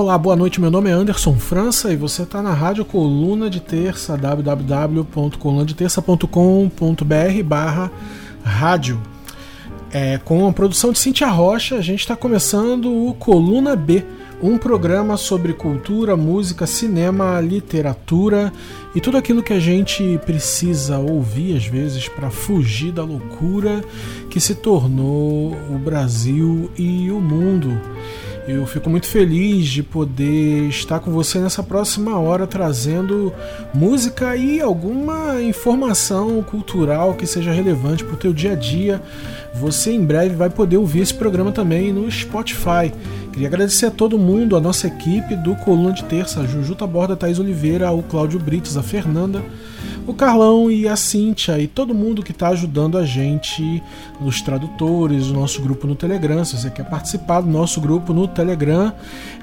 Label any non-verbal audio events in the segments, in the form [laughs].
Olá, boa noite. Meu nome é Anderson França e você está na Rádio Coluna de Terça, www.colunadeterça.com.br barra rádio. É, com a produção de Cintia Rocha, a gente está começando o Coluna B, um programa sobre cultura, música, cinema, literatura e tudo aquilo que a gente precisa ouvir às vezes para fugir da loucura que se tornou o Brasil e o mundo. Eu fico muito feliz de poder estar com você nessa próxima hora trazendo música e alguma informação cultural que seja relevante para o teu dia a dia. Você em breve vai poder ouvir esse programa também no Spotify. Queria agradecer a todo mundo, a nossa equipe do Coluna de Terça, a Jujuta Borda, a Thaís Oliveira, o Cláudio Britos, a Fernanda o Carlão e a Cíntia e todo mundo que está ajudando a gente nos tradutores, o nosso grupo no Telegram. Se você quer participar do nosso grupo no Telegram,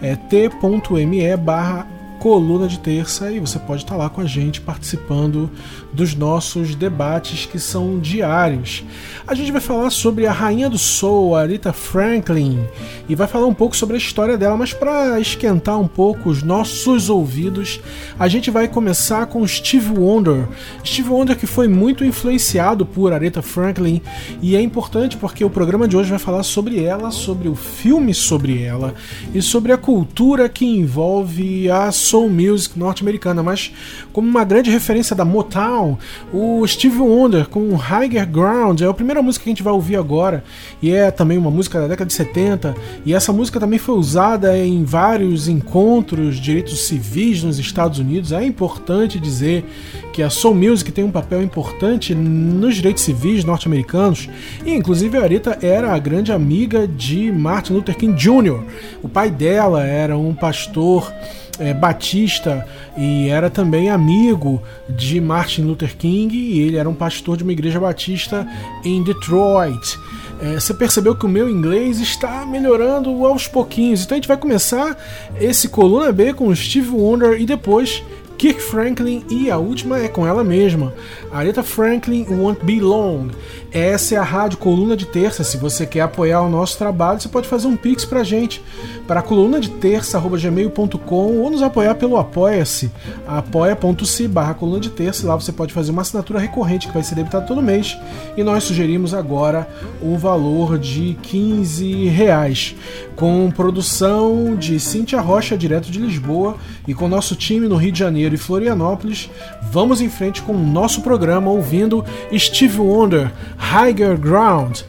é t.me barra coluna de terça e você pode estar lá com a gente participando dos nossos debates que são diários. A gente vai falar sobre a rainha do soul, a Rita Franklin, e vai falar um pouco sobre a história dela, mas para esquentar um pouco os nossos ouvidos, a gente vai começar com Steve Wonder. Steve Wonder que foi muito influenciado por Aretha Franklin e é importante porque o programa de hoje vai falar sobre ela, sobre o filme sobre ela e sobre a cultura que envolve a soul music norte-americana, mas como uma grande referência da Motown, o Steve Wonder com Higher Ground é a primeira música que a gente vai ouvir agora e é também uma música da década de 70 e essa música também foi usada em vários encontros de direitos civis nos Estados Unidos. É importante dizer que a soul music tem um papel importante nos direitos civis norte-americanos e inclusive a Arita era a grande amiga de Martin Luther King Jr. O pai dela era um pastor é, Batista e era também amigo de Martin Luther King e ele era um pastor de uma igreja batista em Detroit. É, você percebeu que o meu inglês está melhorando aos pouquinhos. Então a gente vai começar esse Coluna B com Steve Wonder e depois Kirk Franklin e a última é com ela mesma, Aretha Franklin Won't Be Long. Essa é a rádio Coluna de Terça. Se você quer apoiar o nosso trabalho, você pode fazer um pix pra gente para coluna de terça@gmail.com ou nos apoiar pelo apoia-se, apoia.se barra coluna de terça. Lá você pode fazer uma assinatura recorrente que vai ser debitada todo mês e nós sugerimos agora o valor de 15 reais com produção de Cíntia Rocha direto de Lisboa e com nosso time no Rio de Janeiro e Florianópolis. Vamos em frente com o nosso programa ouvindo Steve Wonder higher ground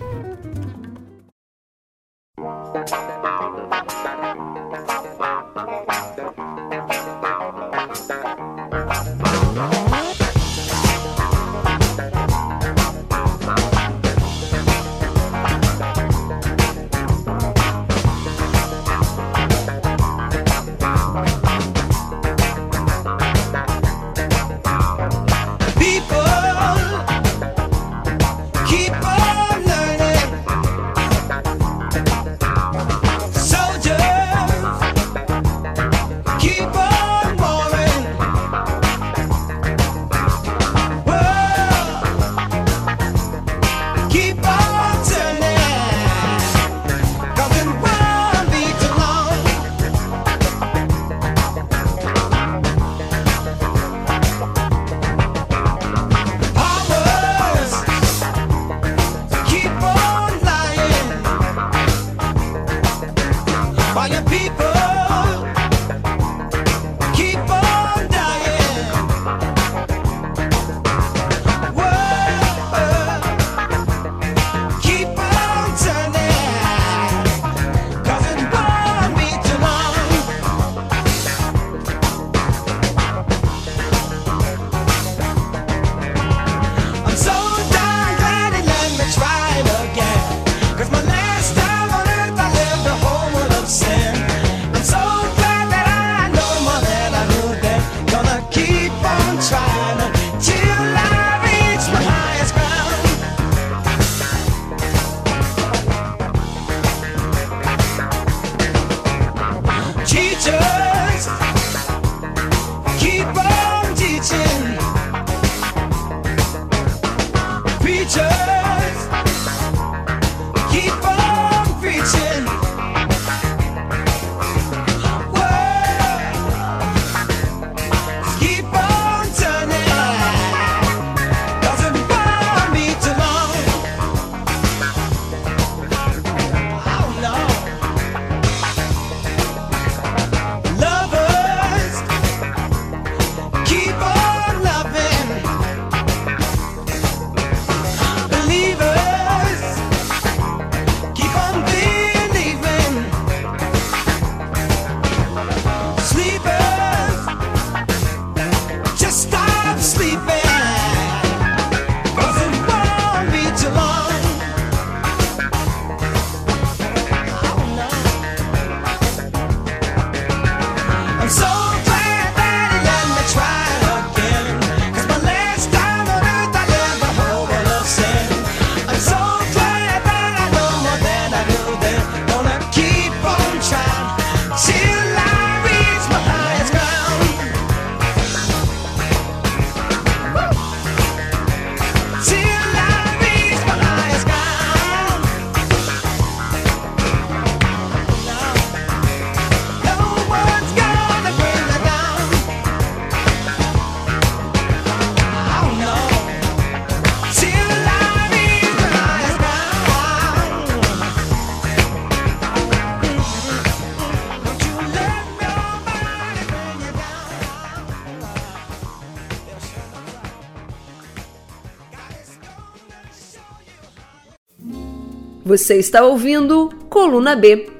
Você está ouvindo Coluna B.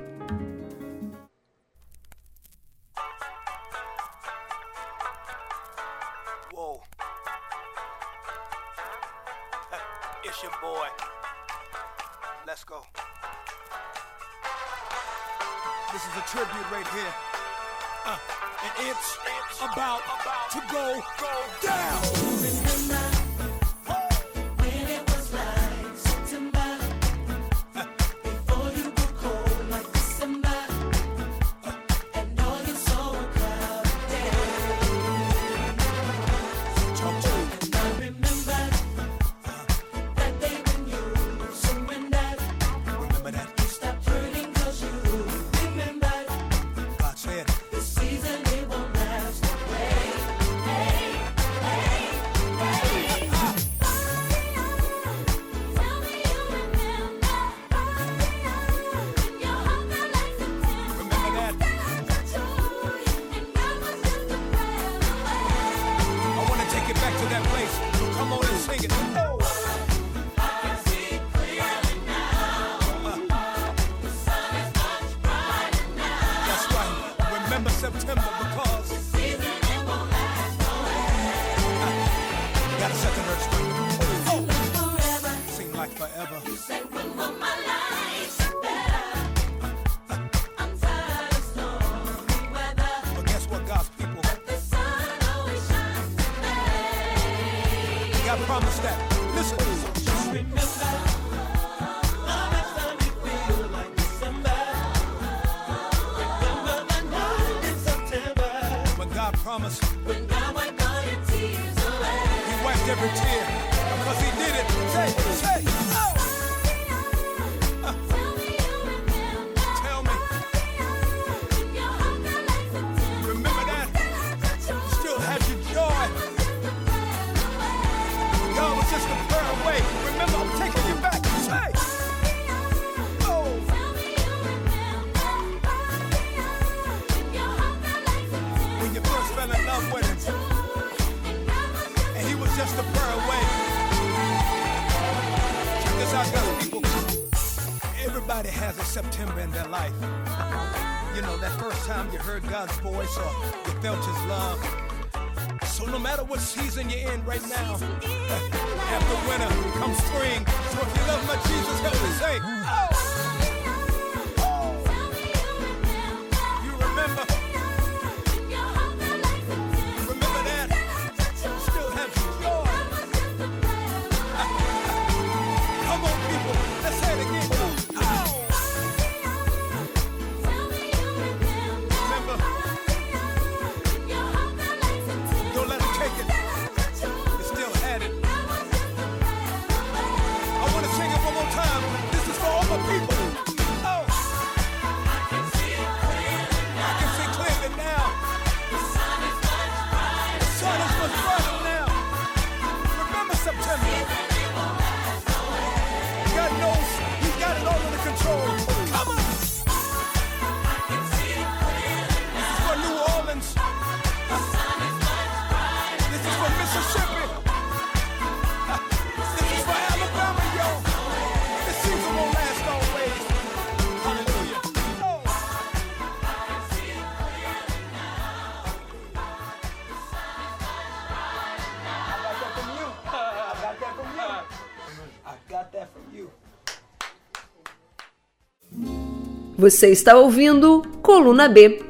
Você está ouvindo Coluna B.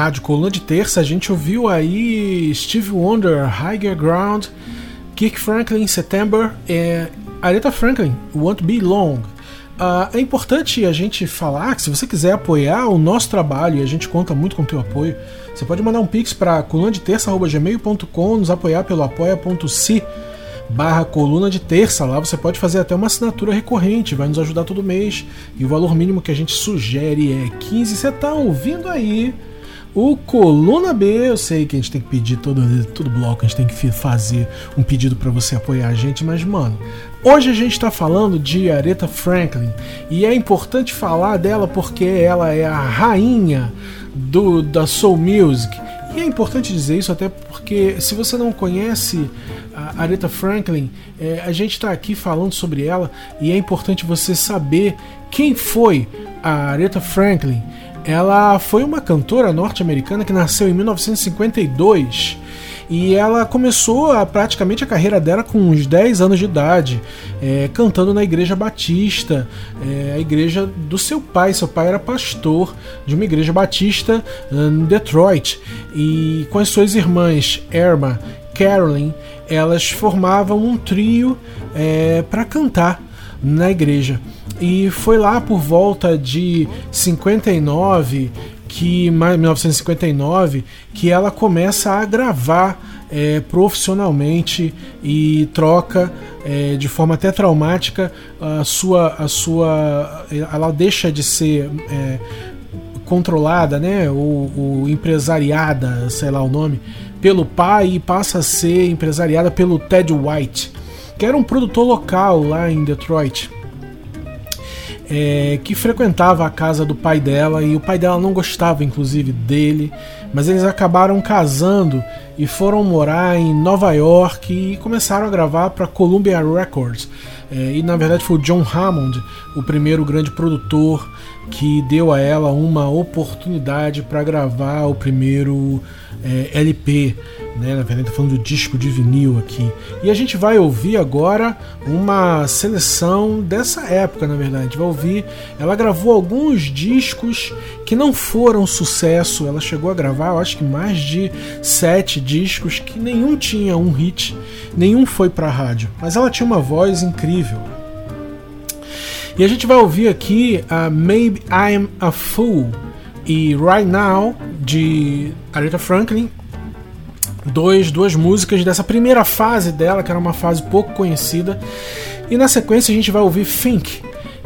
Rádio Coluna de Terça, a gente ouviu aí Steve Wonder, Higher Ground, Kirk Franklin, September, é, Aretha Franklin, Won't Be Long. Ah, é importante a gente falar que se você quiser apoiar o nosso trabalho, e a gente conta muito com o teu apoio, você pode mandar um pix para colunadeterça.gmail.com, nos apoiar pelo apoia.se barra coluna de terça. Lá você pode fazer até uma assinatura recorrente, vai nos ajudar todo mês. E o valor mínimo que a gente sugere é 15. Você tá ouvindo aí o Coluna B. Eu sei que a gente tem que pedir todo, todo bloco, a gente tem que fazer um pedido para você apoiar a gente, mas mano, hoje a gente está falando de Aretha Franklin e é importante falar dela porque ela é a rainha do da soul music. E é importante dizer isso até porque se você não conhece a Aretha Franklin, é, a gente está aqui falando sobre ela e é importante você saber quem foi a Aretha Franklin. Ela foi uma cantora norte-americana que nasceu em 1952 e ela começou a, praticamente a carreira dela com uns 10 anos de idade, é, cantando na igreja batista, é, a igreja do seu pai. Seu pai era pastor de uma igreja batista em Detroit e com as suas irmãs Erma, Carolyn, elas formavam um trio é, para cantar na igreja. E foi lá por volta de 59 que 1959 que ela começa a gravar é, profissionalmente e troca é, de forma até traumática a sua a sua ela deixa de ser é, controlada né ou, ou empresariada sei lá o nome pelo pai e passa a ser empresariada pelo Ted White que era um produtor local lá em Detroit é, que frequentava a casa do pai dela e o pai dela não gostava, inclusive, dele, mas eles acabaram casando e foram morar em Nova York e começaram a gravar para Columbia Records. É, e na verdade foi o John Hammond, o primeiro grande produtor, que deu a ela uma oportunidade para gravar o primeiro é, LP. Né? Na verdade, estou falando do disco de vinil aqui. E a gente vai ouvir agora uma seleção dessa época, na verdade. A gente vai ouvir. Ela gravou alguns discos que não foram sucesso. Ela chegou a gravar, eu acho que mais de sete discos que nenhum tinha um hit, nenhum foi para rádio. Mas ela tinha uma voz incrível. E a gente vai ouvir aqui a Maybe I'm a Fool e Right Now de Aretha Franklin dois, duas músicas dessa primeira fase dela, que era uma fase pouco conhecida. E na sequência a gente vai ouvir Think,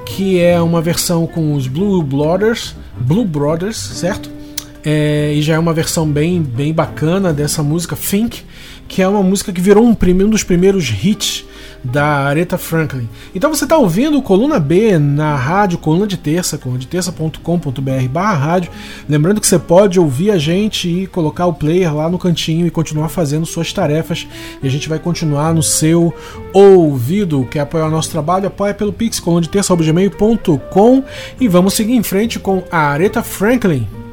que é uma versão com os Blue Brothers, Blue Brothers, certo? É, e já é uma versão bem, bem bacana dessa música Think, que é uma música que virou um, um dos primeiros hits da Aretha Franklin. Então você está ouvindo Coluna B na rádio Coluna de Terça, colunadeterça.com.br barra rádio. Lembrando que você pode ouvir a gente e colocar o player lá no cantinho e continuar fazendo suas tarefas. E a gente vai continuar no seu ouvido. Quer apoiar o nosso trabalho? Apoia pelo pix colunadeterça.gmail.com e vamos seguir em frente com a Aretha Franklin.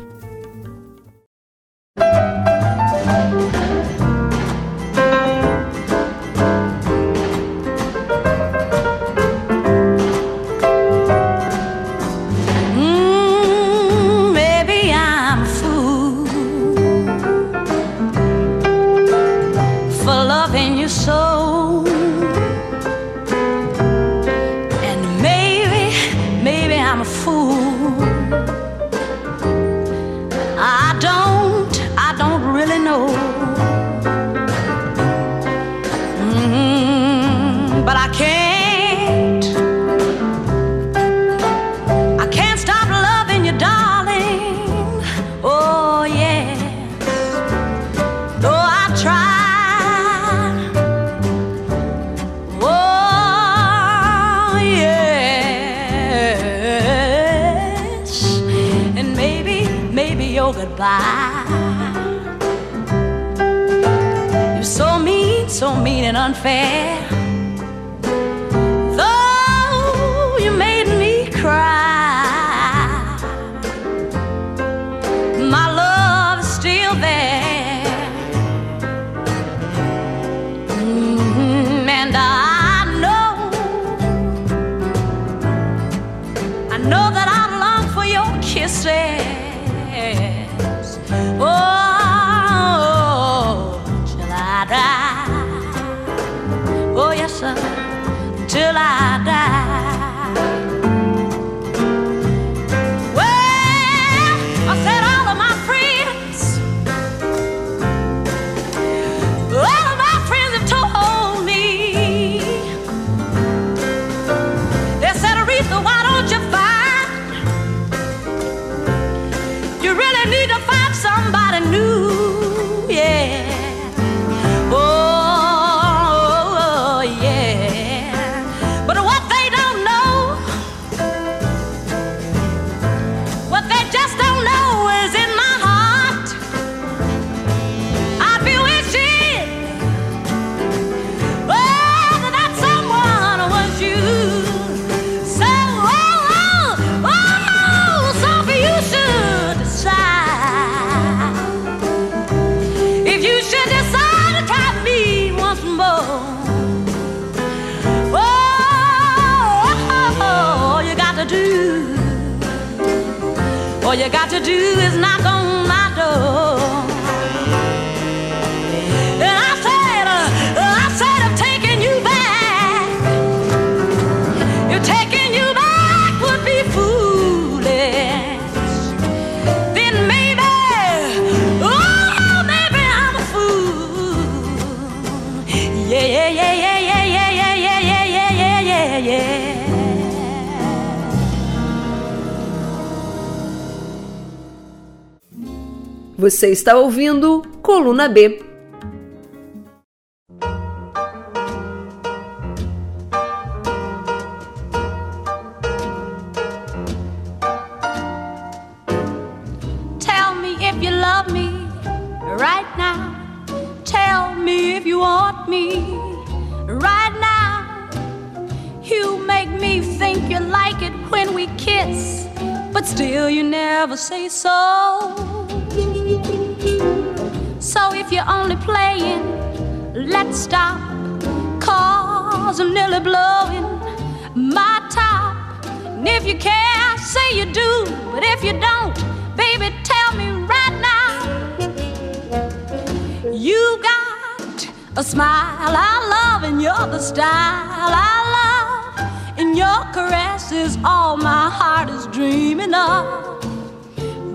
to do is Você está ouvindo Coluna B.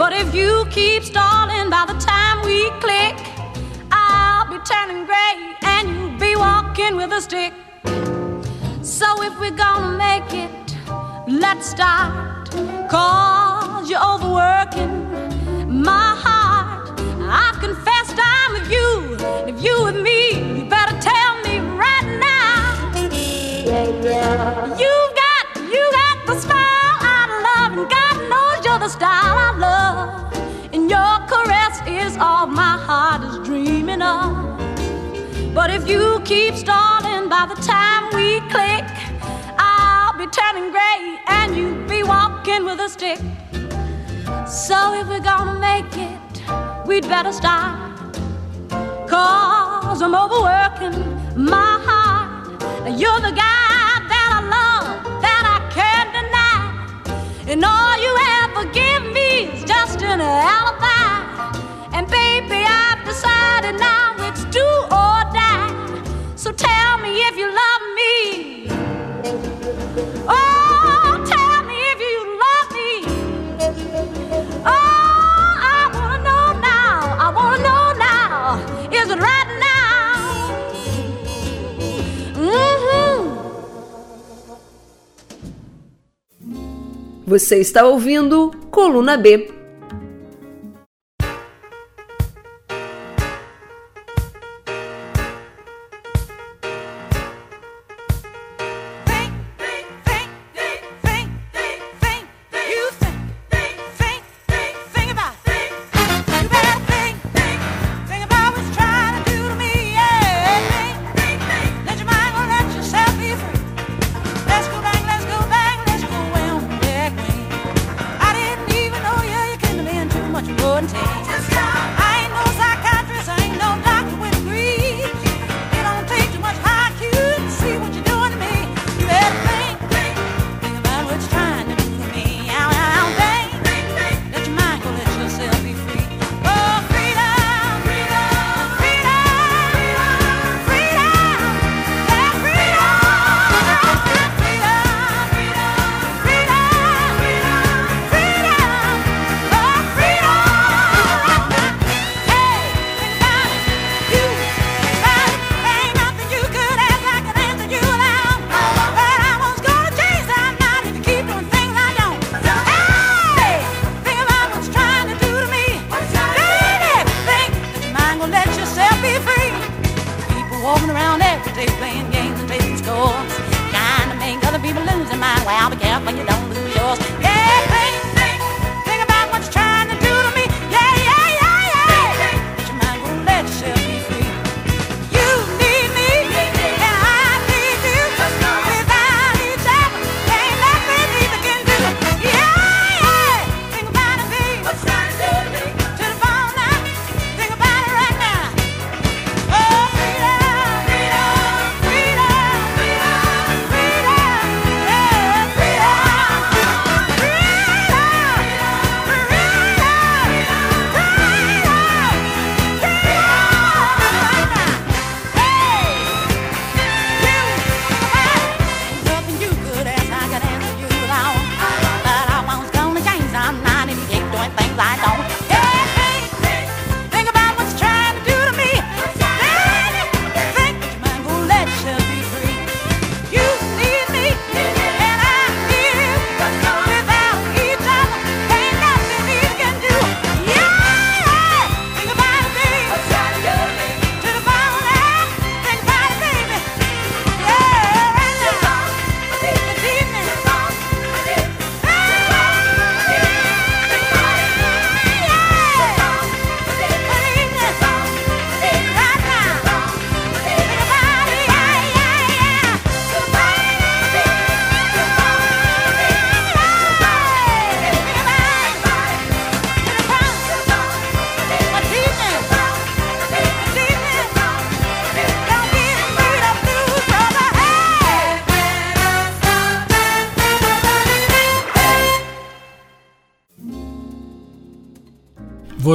But if you keep stalling by the time we click, I'll be turning gray and you'll be walking with a stick. So if we're gonna make it, let's start. Cause you're overworking my heart. I've confessed I'm with you. If you with me, you better tell me right now. Yeah, yeah. You've got, you got the spot the style I love, and your caress is all my heart is dreaming of. But if you keep stalling by the time we click, I'll be turning gray and you'll be walking with a stick. So if we're gonna make it, we'd better start. Cause I'm overworking my heart. You're the guy. And all you ever give me is just an alibi. And baby, I've decided now it's do or die. So tell me if you love me. Oh, Você está ouvindo Coluna B.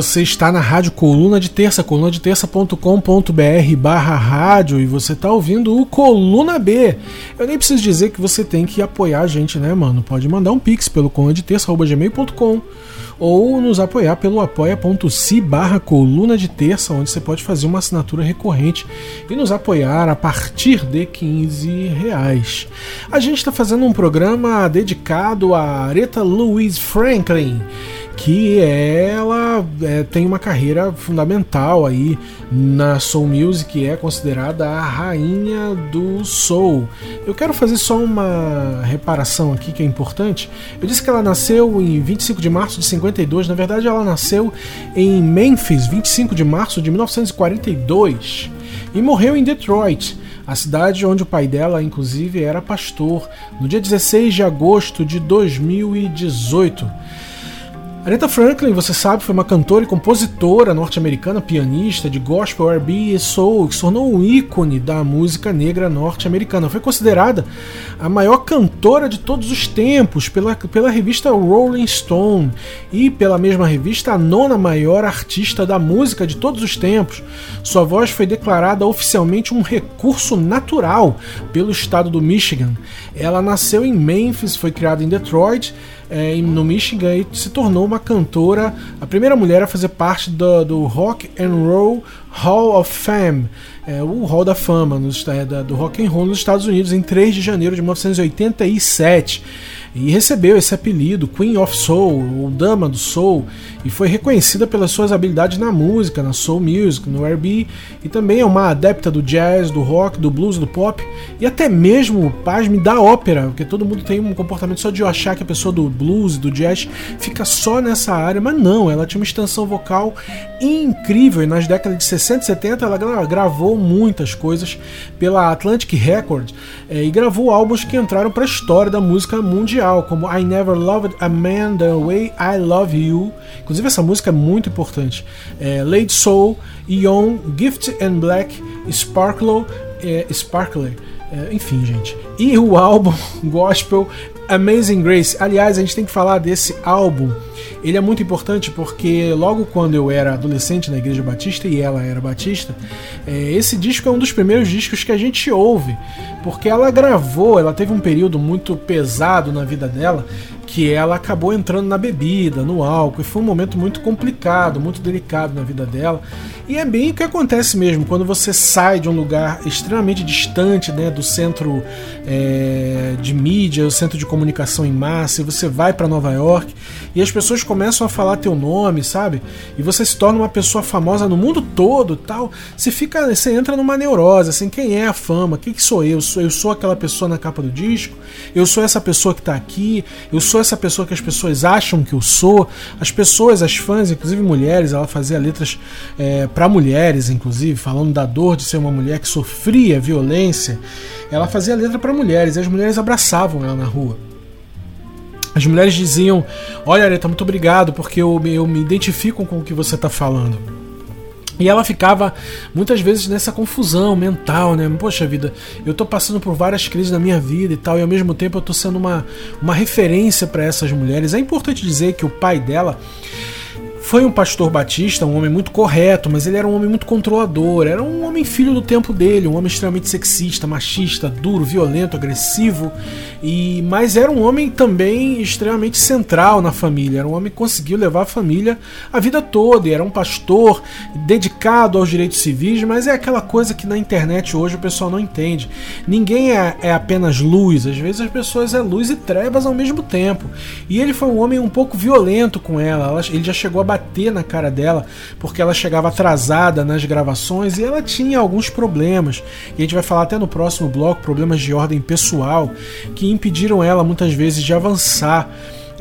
Você está na Rádio Coluna de Terça, coluna de terça.com.br barra rádio e você está ouvindo o Coluna B. Eu nem preciso dizer que você tem que apoiar a gente, né, mano? Pode mandar um pix pelo Coluna de colunadeterça.gmail.com ou nos apoiar pelo apoia.se barra coluna de terça, onde você pode fazer uma assinatura recorrente e nos apoiar a partir de 15 reais. A gente está fazendo um programa dedicado a Aretha Louise Franklin, que ela é, tem uma carreira fundamental aí na soul music, é considerada a rainha do soul. Eu quero fazer só uma reparação aqui que é importante. Eu disse que ela nasceu em 25 de março de 52, na verdade ela nasceu em Memphis, 25 de março de 1942 e morreu em Detroit a cidade onde o pai dela, inclusive, era pastor, no dia 16 de agosto de 2018. Aretha Franklin, você sabe, foi uma cantora e compositora norte-americana, pianista de gospel, R&B e soul, que se tornou um ícone da música negra norte-americana. Foi considerada a maior cantora de todos os tempos pela, pela revista Rolling Stone e pela mesma revista a nona maior artista da música de todos os tempos. Sua voz foi declarada oficialmente um recurso natural pelo estado do Michigan. Ela nasceu em Memphis, foi criada em Detroit é, no Michigan e se tornou uma cantora, a primeira mulher a fazer parte do, do Rock and Roll Hall of Fame, é, o Hall da Fama nos, é, do Rock and Roll nos Estados Unidos em 3 de janeiro de 1987 e recebeu esse apelido Queen of Soul, ou Dama do Soul, e foi reconhecida pelas suas habilidades na música, na soul music, no R&B, e também é uma adepta do jazz, do rock, do blues, do pop, e até mesmo, pasme, da ópera, porque todo mundo tem um comportamento só de achar que a pessoa do blues, do jazz, fica só nessa área, mas não, ela tinha uma extensão vocal incrível, e nas décadas de 60 e 70 ela gravou muitas coisas pela Atlantic Records, é, e gravou álbuns que entraram para a história da música mundial, mundial, como I Never Loved a Man the Way I Love You. Inclusive, essa música é muito importante. É, Late Soul, Young, Gift and Black, Sparkle, é, Sparkler. É, enfim, gente. E o [laughs] álbum Gospel Amazing Grace. Aliás, a gente tem que falar desse álbum. Ele é muito importante porque logo quando eu era adolescente na Igreja Batista e ela era batista, é, esse disco é um dos primeiros discos que a gente ouve, porque ela gravou, ela teve um período muito pesado na vida dela que ela acabou entrando na bebida, no álcool, e foi um momento muito complicado, muito delicado na vida dela. E é bem o que acontece mesmo, quando você sai de um lugar extremamente distante né, do centro é, de mídia, o centro de comunicação em massa, e você vai para Nova York e as pessoas começam a falar teu nome, sabe? E você se torna uma pessoa famosa no mundo todo, tal. Você fica, você entra numa neurose, assim, quem é a fama? Quem que sou eu? Eu sou aquela pessoa na capa do disco? Eu sou essa pessoa que está aqui? Eu sou essa pessoa que as pessoas acham que eu sou? As pessoas, as fãs, inclusive mulheres, ela fazia letras é, para mulheres, inclusive, falando da dor de ser uma mulher que sofria violência. Ela fazia letra para mulheres e as mulheres abraçavam ela na rua. As mulheres diziam: Olha, Areta, muito obrigado, porque eu, eu me identifico com o que você está falando. E ela ficava muitas vezes nessa confusão mental, né? Poxa vida, eu tô passando por várias crises na minha vida e tal, e ao mesmo tempo eu tô sendo uma, uma referência para essas mulheres. É importante dizer que o pai dela foi um pastor batista, um homem muito correto, mas ele era um homem muito controlador, era um homem filho do tempo dele, um homem extremamente sexista, machista, duro, violento, agressivo, e mas era um homem também extremamente central na família, era um homem que conseguiu levar a família a vida toda, e era um pastor dedicado aos direitos civis, mas é aquela coisa que na internet hoje o pessoal não entende. Ninguém é, é apenas luz, às vezes as pessoas é luz e trevas ao mesmo tempo. E ele foi um homem um pouco violento com ela, ele já chegou a bater bater na cara dela porque ela chegava atrasada nas gravações e ela tinha alguns problemas. E a gente vai falar até no próximo bloco problemas de ordem pessoal que impediram ela muitas vezes de avançar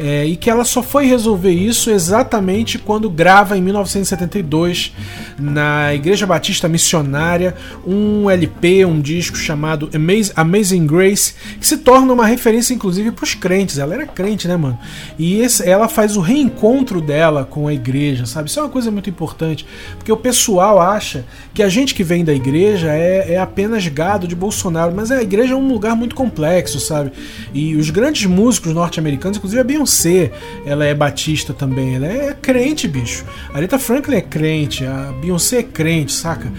é, e que ela só foi resolver isso exatamente quando grava em 1972 na Igreja Batista Missionária um LP, um disco chamado Amazing Grace, que se torna uma referência inclusive para os crentes. Ela era crente, né, mano? E esse, ela faz o reencontro dela com a igreja, sabe? Isso é uma coisa muito importante, porque o pessoal acha que a gente que vem da igreja é, é apenas gado de Bolsonaro, mas a igreja é um lugar muito complexo, sabe? E os grandes músicos norte-americanos, inclusive a Beyoncé Beyoncé, ela é batista também. Ela é crente, bicho. A Aretha Franklin é crente, a Beyoncé é crente, saca?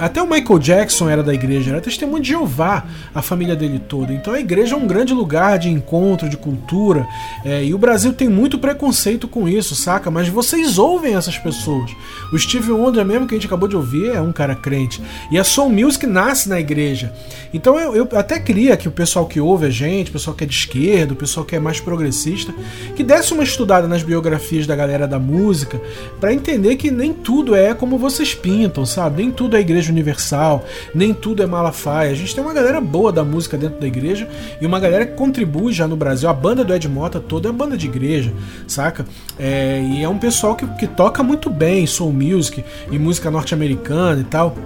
Até o Michael Jackson era da igreja, era testemunho de Jeová, a família dele toda. Então a igreja é um grande lugar de encontro, de cultura. É, e o Brasil tem muito preconceito com isso, saca? Mas vocês ouvem essas pessoas. O Steve Wonder mesmo que a gente acabou de ouvir é um cara crente. E a Soul Music nasce na igreja. Então eu, eu até queria que o pessoal que ouve a gente, o pessoal que é de esquerda, o pessoal que é mais progressista, que desse uma estudada nas biografias da galera da música, para entender que nem tudo é como vocês pintam, sabe? Nem tudo é igreja universal, nem tudo é Malafaia. A gente tem uma galera boa da música dentro da igreja e uma galera que contribui já no Brasil. A banda do Ed Mota toda é banda de igreja, saca? É, e é um pessoal que, que toca muito bem soul music e música norte-americana e tal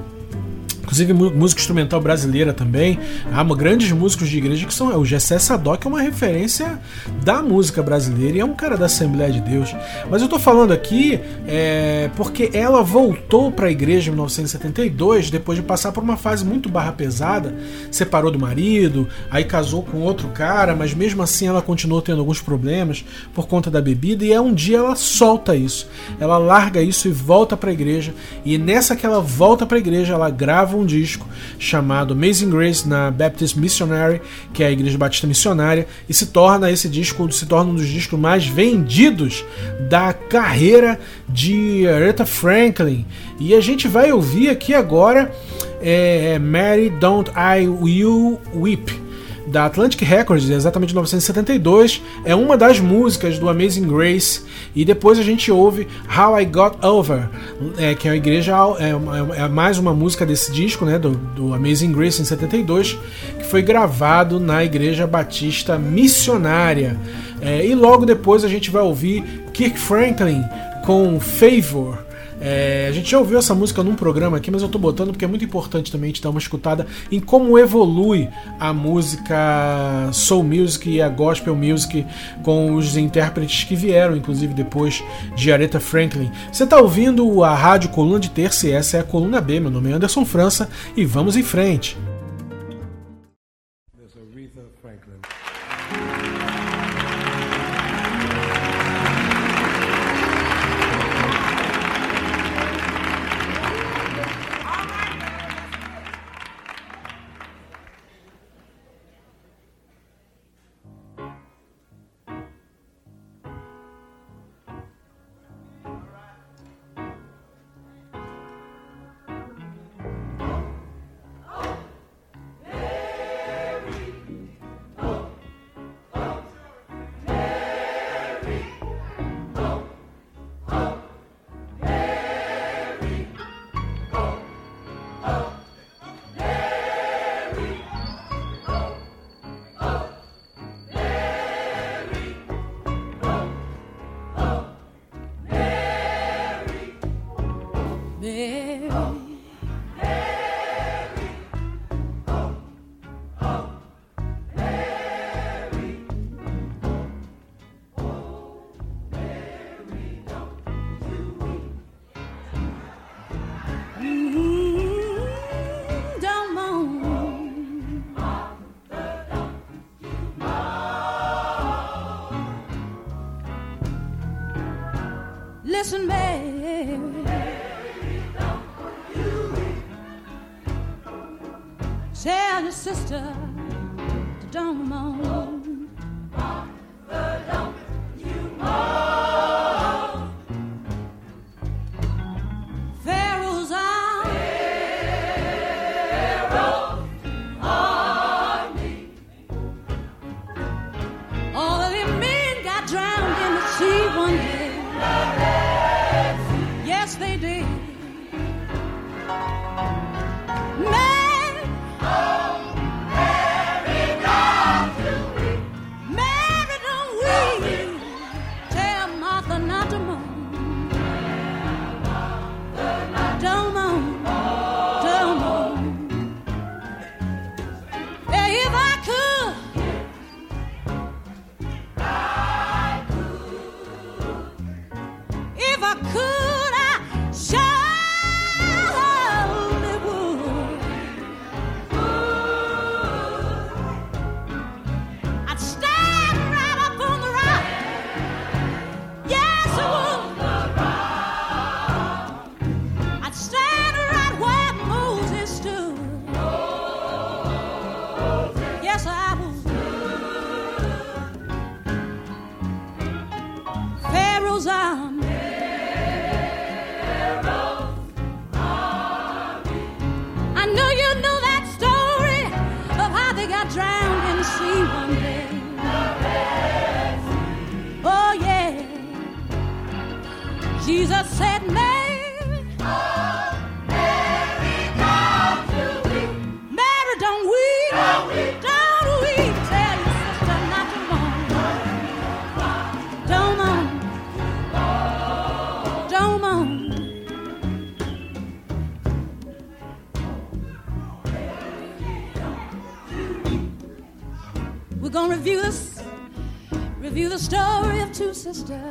inclusive música instrumental brasileira também. Há grandes músicos de igreja que são. O Gessé Sadoc é uma referência da música brasileira e é um cara da Assembleia de Deus. Mas eu tô falando aqui é, porque ela voltou para a igreja em 1972, depois de passar por uma fase muito barra pesada, separou do marido, aí casou com outro cara, mas mesmo assim ela continuou tendo alguns problemas por conta da bebida, e é um dia ela solta isso. Ela larga isso e volta para a igreja, e nessa que ela volta para a igreja, ela grava grava um disco chamado Amazing Grace na Baptist Missionary, que é a Igreja Batista Missionária, e se torna esse disco se torna um dos discos mais vendidos da carreira de Aretha Franklin. E a gente vai ouvir aqui agora é, Mary Don't I You Weep da Atlantic Records, exatamente de 1972, é uma das músicas do Amazing Grace. E depois a gente ouve How I Got Over, é, que é a igreja é, é, é, mais uma música desse disco, né, do, do Amazing Grace em 72, que foi gravado na Igreja Batista Missionária. É, e logo depois a gente vai ouvir Kirk Franklin com Favor. É, a gente já ouviu essa música num programa aqui, mas eu tô botando porque é muito importante também a gente dar uma escutada em como evolui a música soul music e a gospel music com os intérpretes que vieram, inclusive depois de Aretha Franklin. Você tá ouvindo a rádio Coluna de Terça e essa é a Coluna B. Meu nome é Anderson França e vamos em frente. Tell your sister to don't moan. the story of two sisters.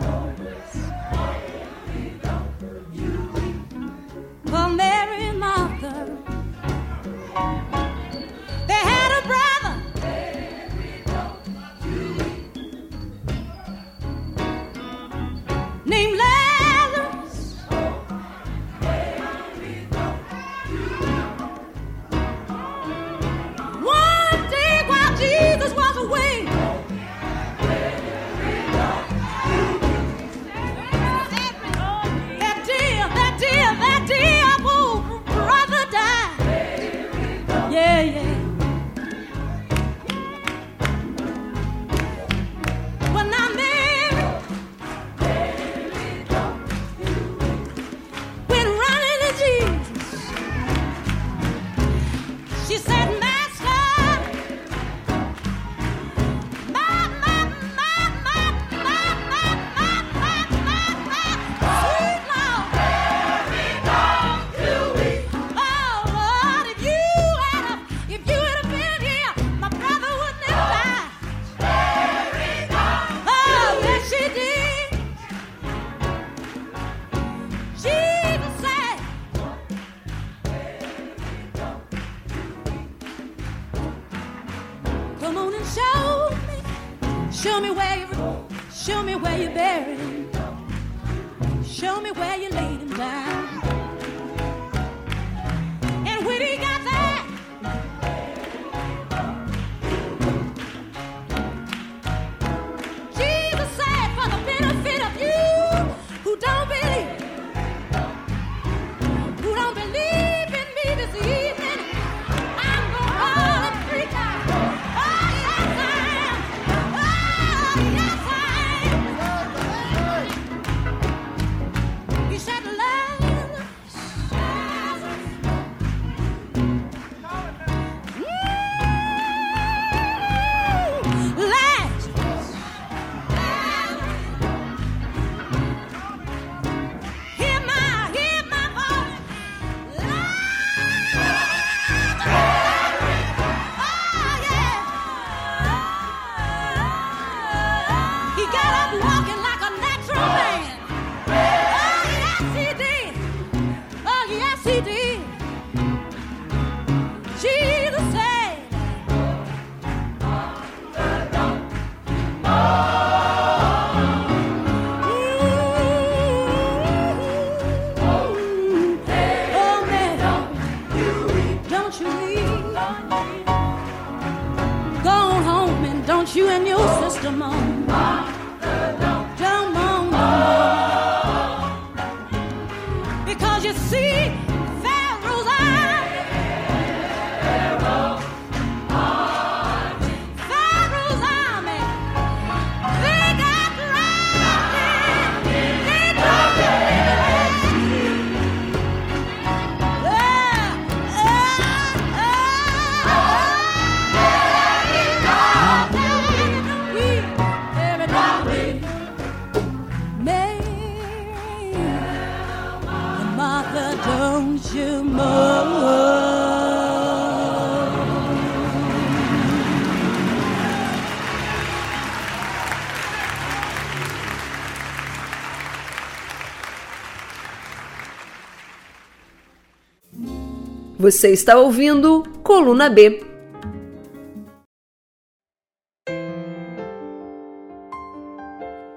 Você está ouvindo Coluna B.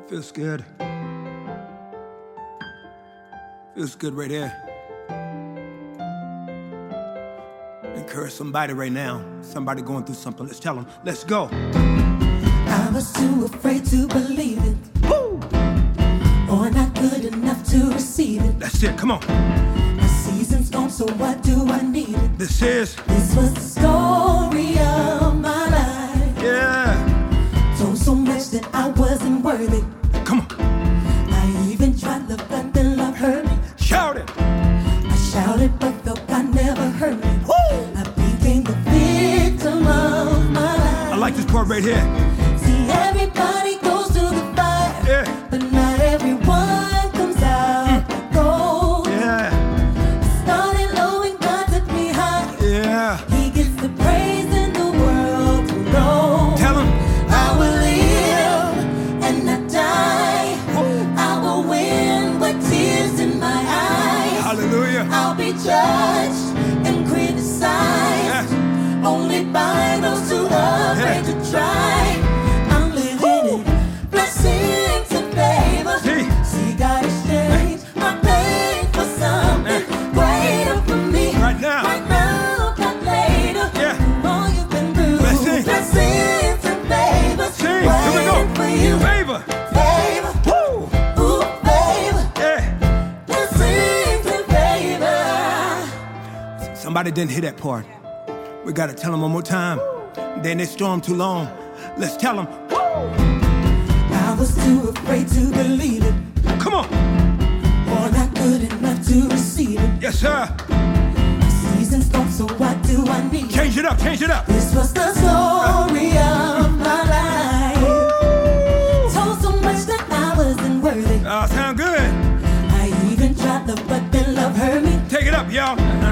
Feels good. Feels good right here. Encourage somebody right now. Somebody going through something. Let's tell them, let's go. I was too afraid to believe it. Woo! Or not good enough to receive it. That's it, come on. so what do I need? This is. This was the story of my life. Yeah. Told so much that I wasn't worthy. Come on. I even tried love, but then love hurt me. Shout it. I shouted, but felt I never heard it. Woo! I became the victim of my life. I like this part right here. See, everybody. Somebody didn't hear that part. We gotta tell them one more time. Then they storm too long. Let's tell them. I was too afraid to believe it, Come on. or not good enough to receive it. Yes, sir. Seasons gone, so what do I need? Change it up. Change it up. This was the story of my life. Told so much that I wasn't worthy. Uh, sound good. I even tried love, but then love hurt me. Take it up, y'all.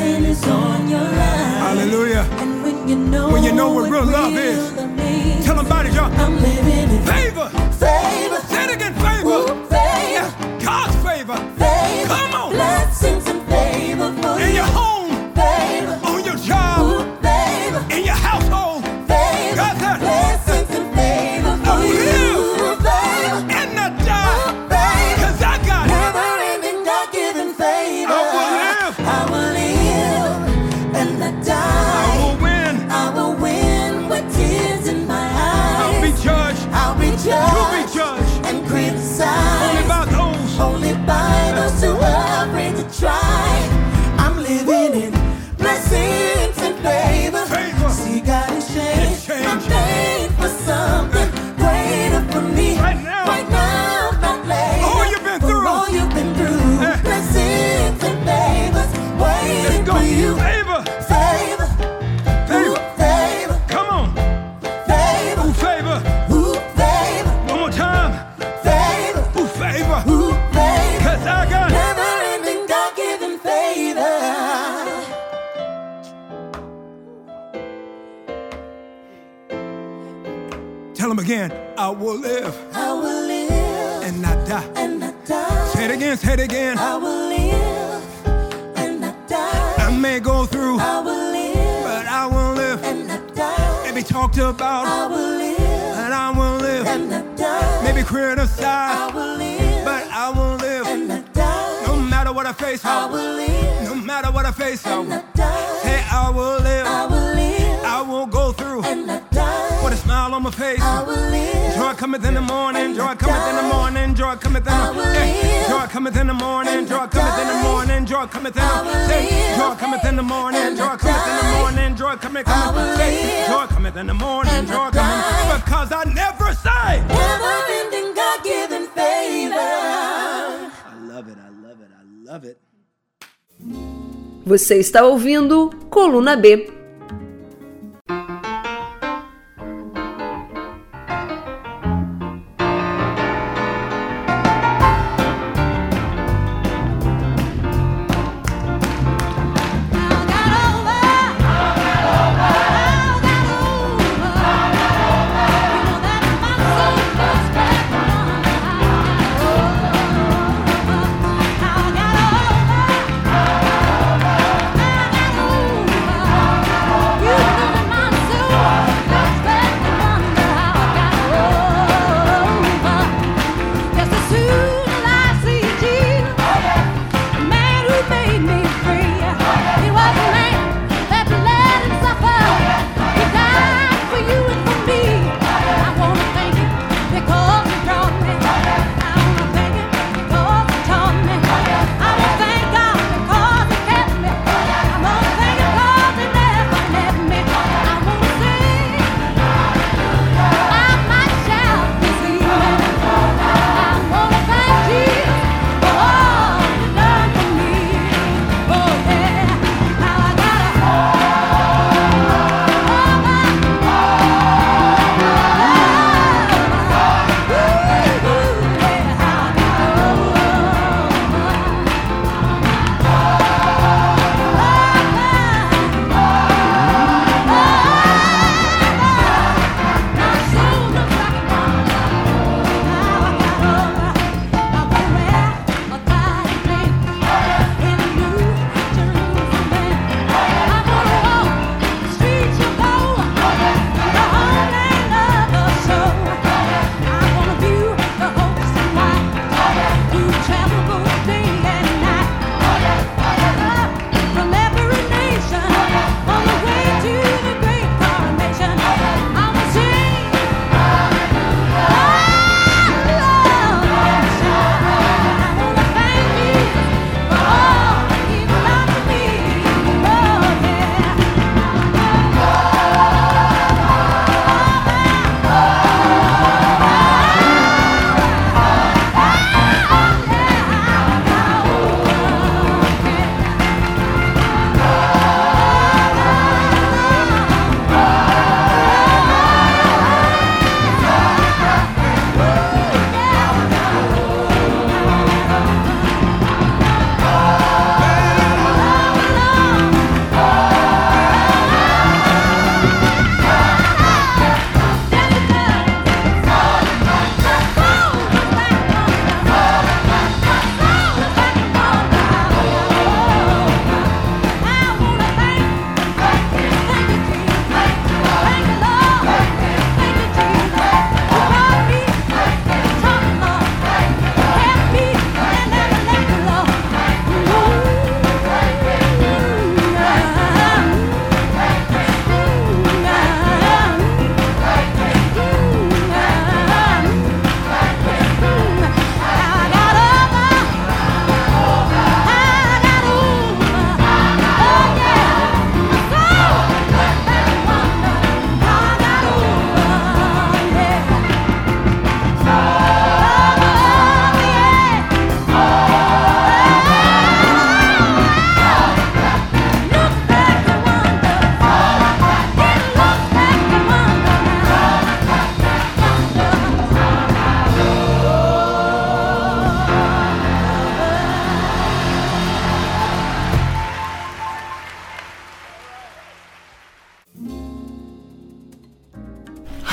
Hand is on your life. Hallelujah. And when you know When you know what real love is. Tell them about it, y'all. It again. Say it again. I will live and not die. I may go through, I will live but I will live. and not die. Maybe talked about, I will live and I will live. and not die. Maybe I criticized, will live but I will live. and not die. No matter what I face, I will live no matter what I face, and not die. say I will live. I will live I will go through and not die. With a smile on my face. I will live. Joy cometh in the morning, joy cometh in the morning, joy cometh in the live joy cometh in the morning, joy cometh in the morning, joy cometh in the joy cometh in the morning, joy cometh in the morning, joy cometh cometh joy cometh in the morning, joy cometh because I never say. Never ending God given favor. I love it, I love it, I love it. Você está ouvindo Coluna B.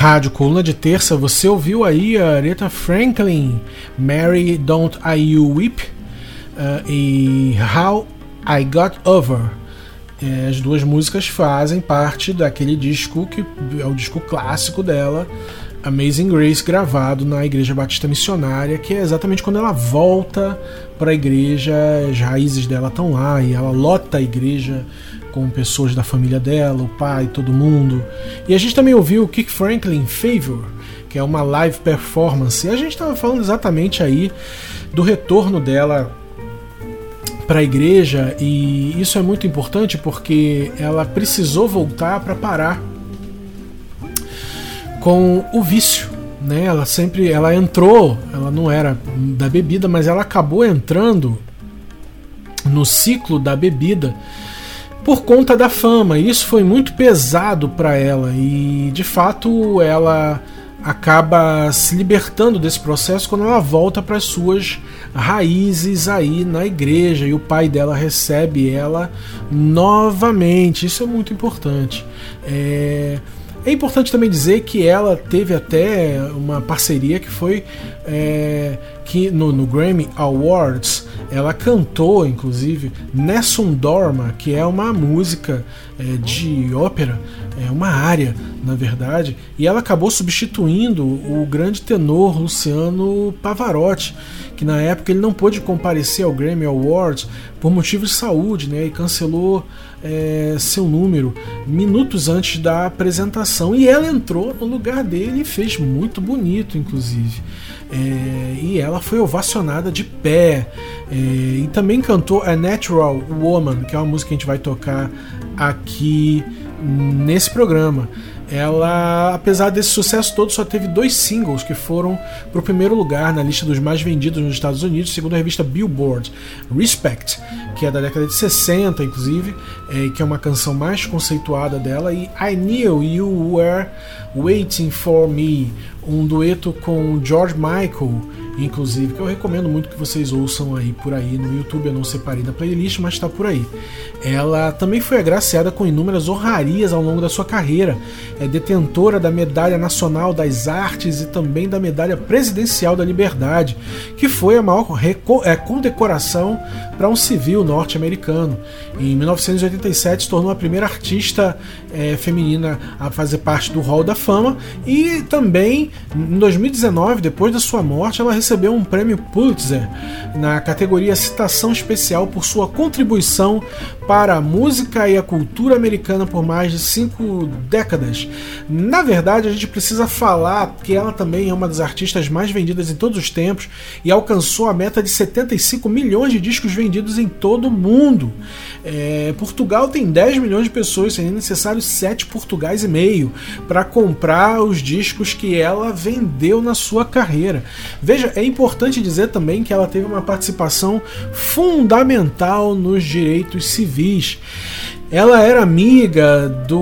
Rádio Coluna de Terça, você ouviu aí a Aretha Franklin, Mary Don't I You Weep uh, e How I Got Over. É, as duas músicas fazem parte daquele disco que é o disco clássico dela, Amazing Grace, gravado na Igreja Batista Missionária, que é exatamente quando ela volta para a igreja, as raízes dela estão lá e ela lota a igreja com pessoas da família dela, o pai, todo mundo. E a gente também ouviu o Kick Franklin Favor, que é uma live performance. E a gente estava falando exatamente aí do retorno dela para a igreja e isso é muito importante porque ela precisou voltar para parar com o vício, né? Ela sempre, ela entrou, ela não era da bebida, mas ela acabou entrando no ciclo da bebida por conta da fama. E isso foi muito pesado para ela e de fato ela acaba se libertando desse processo quando ela volta para as suas raízes aí na igreja e o pai dela recebe ela novamente. Isso é muito importante. É, é importante também dizer que ela teve até uma parceria que foi é, que no, no, Grammy Awards ela cantou, inclusive, Nessun Dorma, que é uma música é, de ópera, é uma área, na verdade, e ela acabou substituindo o grande tenor Luciano Pavarotti que na época ele não pôde comparecer ao Grammy Awards por motivos de saúde, né, e cancelou é, seu número minutos antes da apresentação. E ela entrou no lugar dele e fez muito bonito, inclusive. É, e ela foi ovacionada de pé. É, e também cantou A Natural Woman, que é uma música que a gente vai tocar aqui nesse programa ela, apesar desse sucesso todo, só teve dois singles que foram para o primeiro lugar na lista dos mais vendidos nos Estados Unidos, segundo a revista Billboard. Respect, que é da década de 60, inclusive, é, que é uma canção mais conceituada dela, e I Knew You Were Waiting for Me, um dueto com George Michael inclusive, que eu recomendo muito que vocês ouçam aí por aí no YouTube. Eu não separei da playlist, mas está por aí. Ela também foi agraciada com inúmeras honrarias ao longo da sua carreira. É detentora da Medalha Nacional das Artes e também da Medalha Presidencial da Liberdade, que foi a maior é, condecoração para um civil norte-americano. Em 1987 se tornou a primeira artista é, feminina a fazer parte do Hall da Fama e também em 2019, depois da sua morte, ela recebeu um prêmio Pulitzer na categoria Citação Especial por sua contribuição para a música e a cultura americana por mais de cinco décadas. Na verdade, a gente precisa falar que ela também é uma das artistas mais vendidas em todos os tempos e alcançou a meta de 75 milhões de discos vendidos em todo o mundo. É, Portugal tem 10 milhões de pessoas, seria necessário 7 Portugais e meio para comprar os discos que ela vendeu na sua carreira. Veja, é importante dizer também que ela teve uma participação fundamental nos direitos civis. Ela era amiga do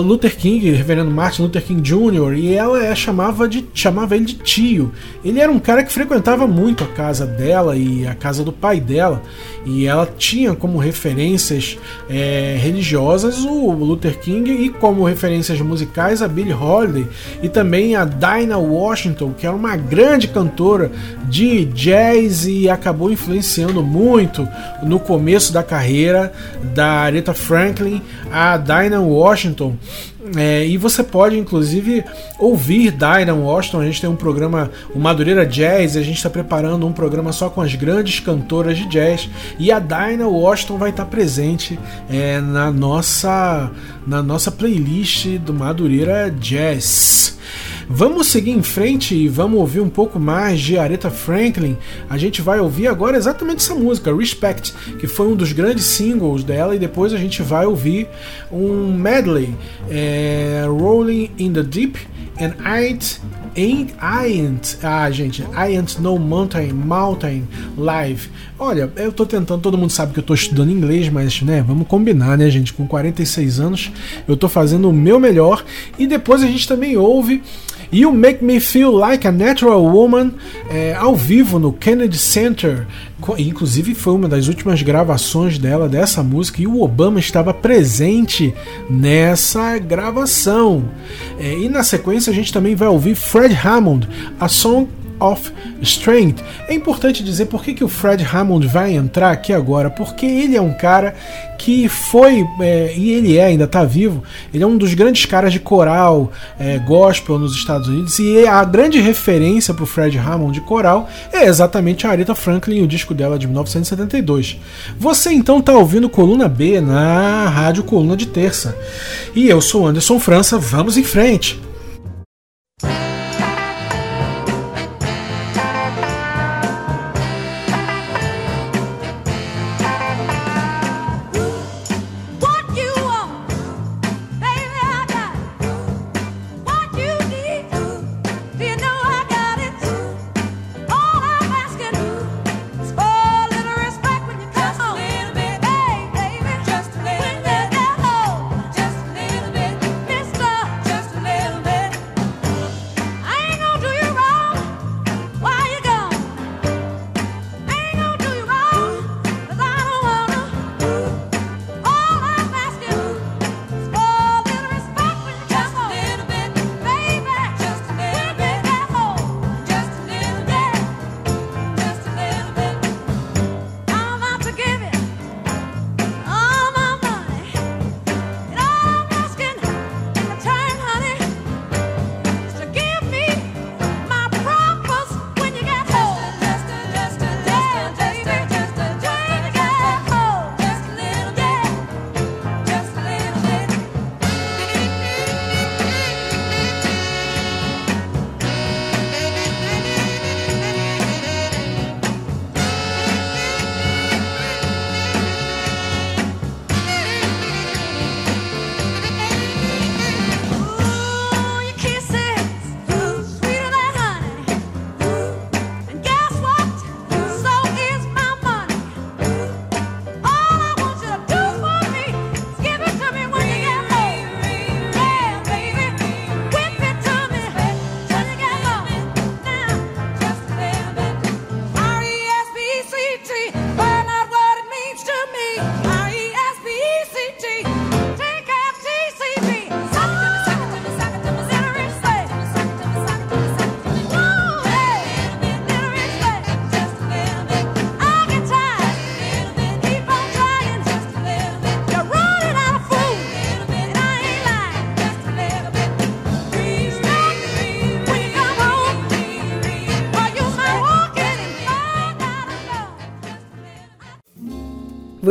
Luther King, reverendo Martin Luther King Jr., e ela é, chamava, de, chamava ele de tio. Ele era um cara que frequentava muito a casa dela e a casa do pai dela, e ela tinha como referências é, religiosas o Luther King e como referências musicais a Billie Holiday e também a Dinah Washington, que era uma grande cantora de jazz e acabou influenciando muito no começo da carreira da Aretha Franklin, a Dinah Washington. É, e você pode, inclusive, ouvir Dinah Washington. A gente tem um programa, o Madureira Jazz, a gente está preparando um programa só com as grandes cantoras de jazz. E a Dinah Washington vai estar presente é, na, nossa, na nossa playlist do Madureira Jazz. Vamos seguir em frente e vamos ouvir um pouco mais de Aretha Franklin. A gente vai ouvir agora exatamente essa música, Respect, que foi um dos grandes singles dela, e depois a gente vai ouvir um medley, é, Rolling in the Deep and Ain't Ain't, ain't, ah, gente, Ain't No Mountain, Mountain Live. Olha, eu tô tentando, todo mundo sabe que eu tô estudando inglês, mas, né, vamos combinar, né, gente? Com 46 anos, eu tô fazendo o meu melhor. E depois a gente também ouve e o Make Me Feel Like a Natural Woman é, ao vivo no Kennedy Center. Inclusive foi uma das últimas gravações dela dessa música e o Obama estava presente nessa gravação. É, e na sequência a gente também vai ouvir Fred Hammond, a song of Strength. É importante dizer por que, que o Fred Hammond vai entrar aqui agora, porque ele é um cara que foi, é, e ele é, ainda está vivo, ele é um dos grandes caras de coral é, gospel nos Estados Unidos, e a grande referência para o Fred Hammond de coral é exatamente a Aretha Franklin e o disco dela de 1972. Você então está ouvindo Coluna B na Rádio Coluna de Terça. E eu sou Anderson França, vamos em frente!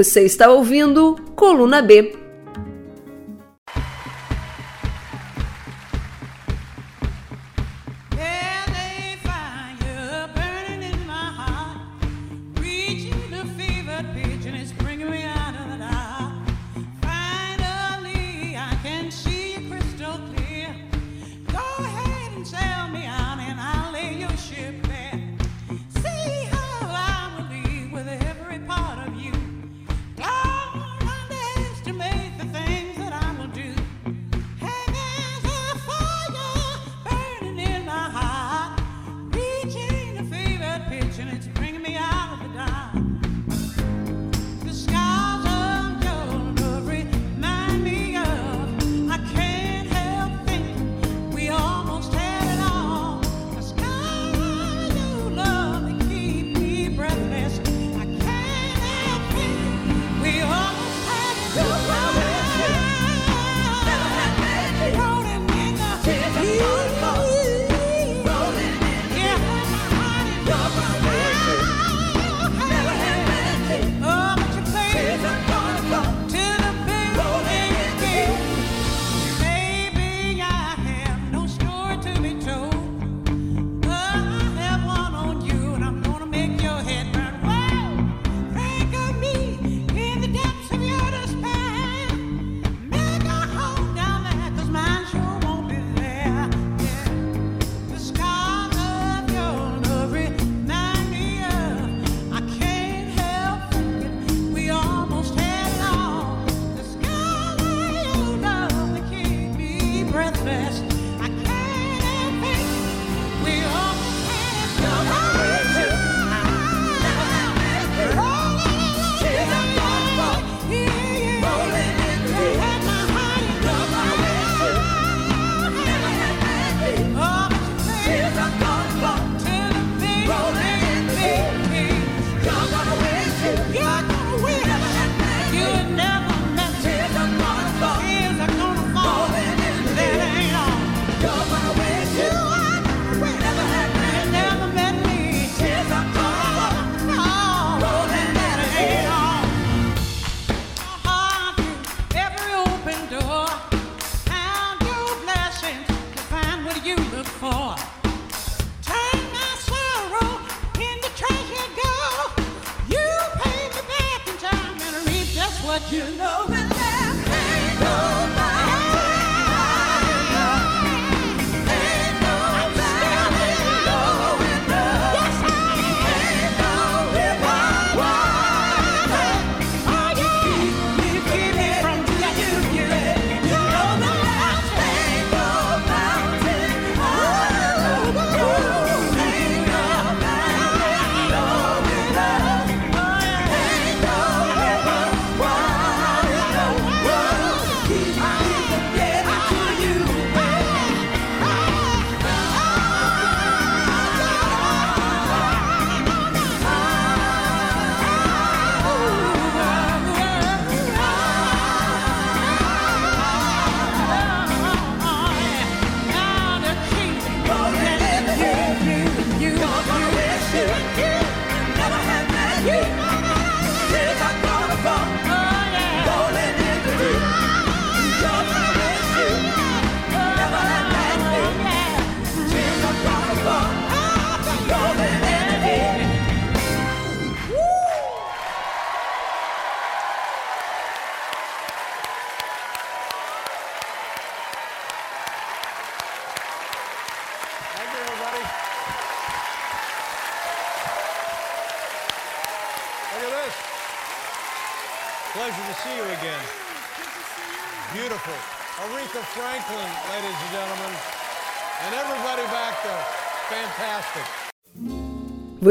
Você está ouvindo Coluna B.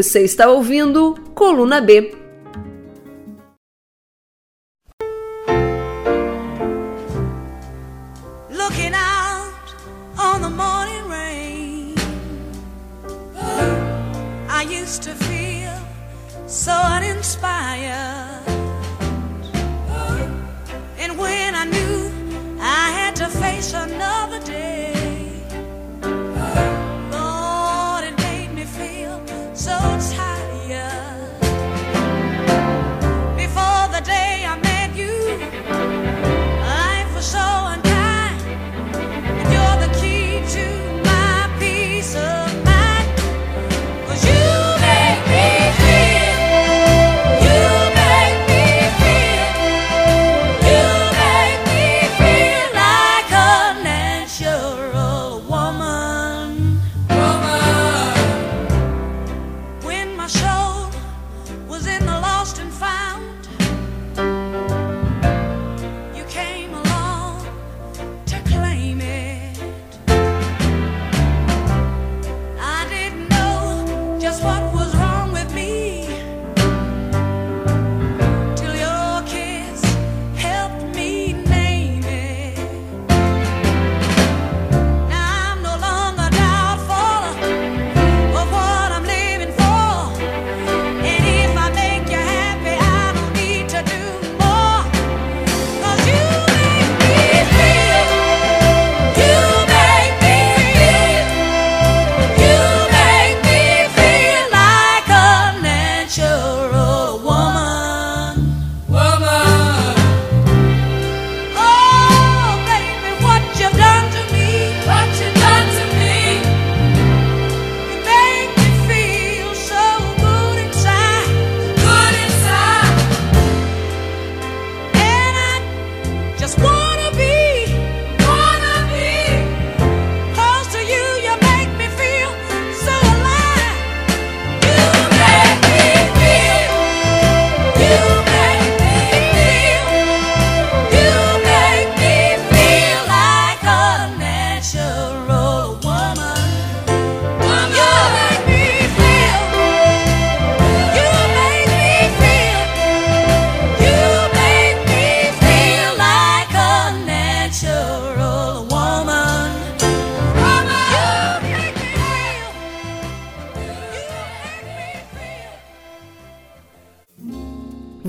Você está ouvindo Coluna B.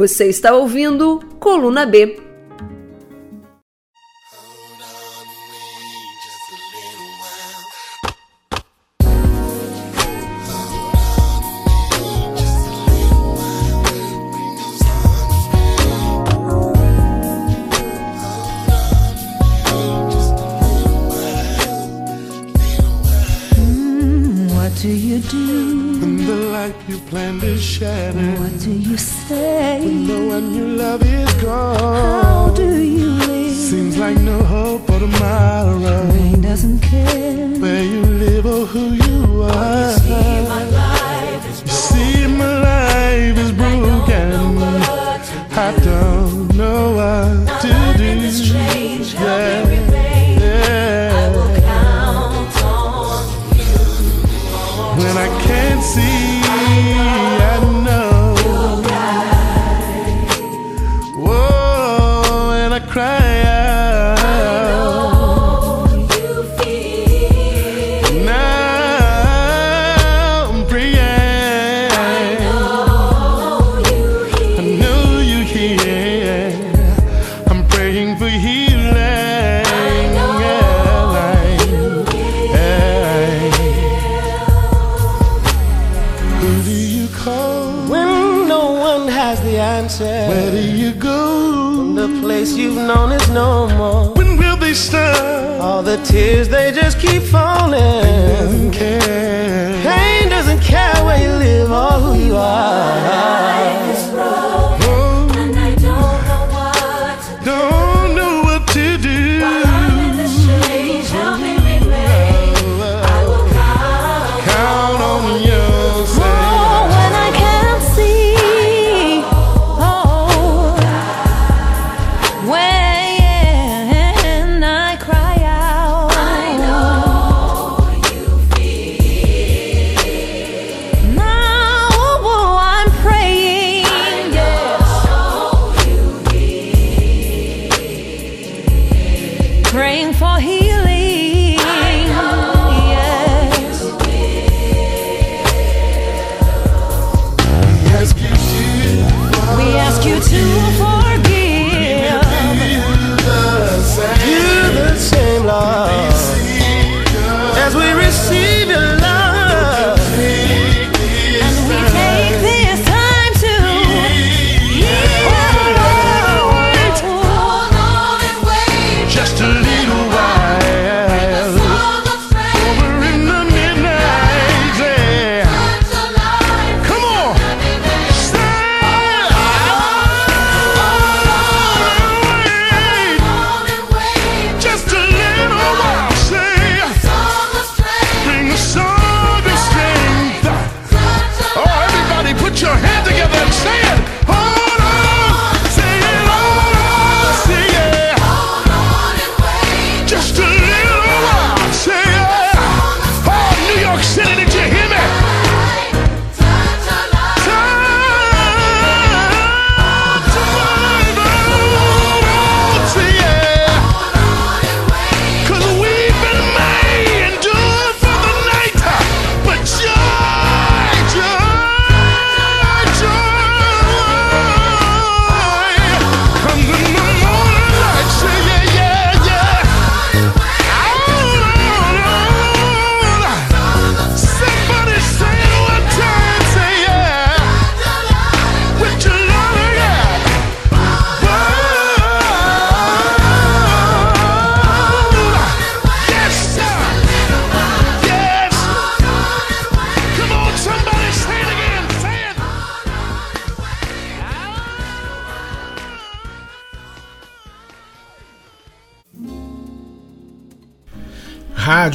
Você está ouvindo Coluna B.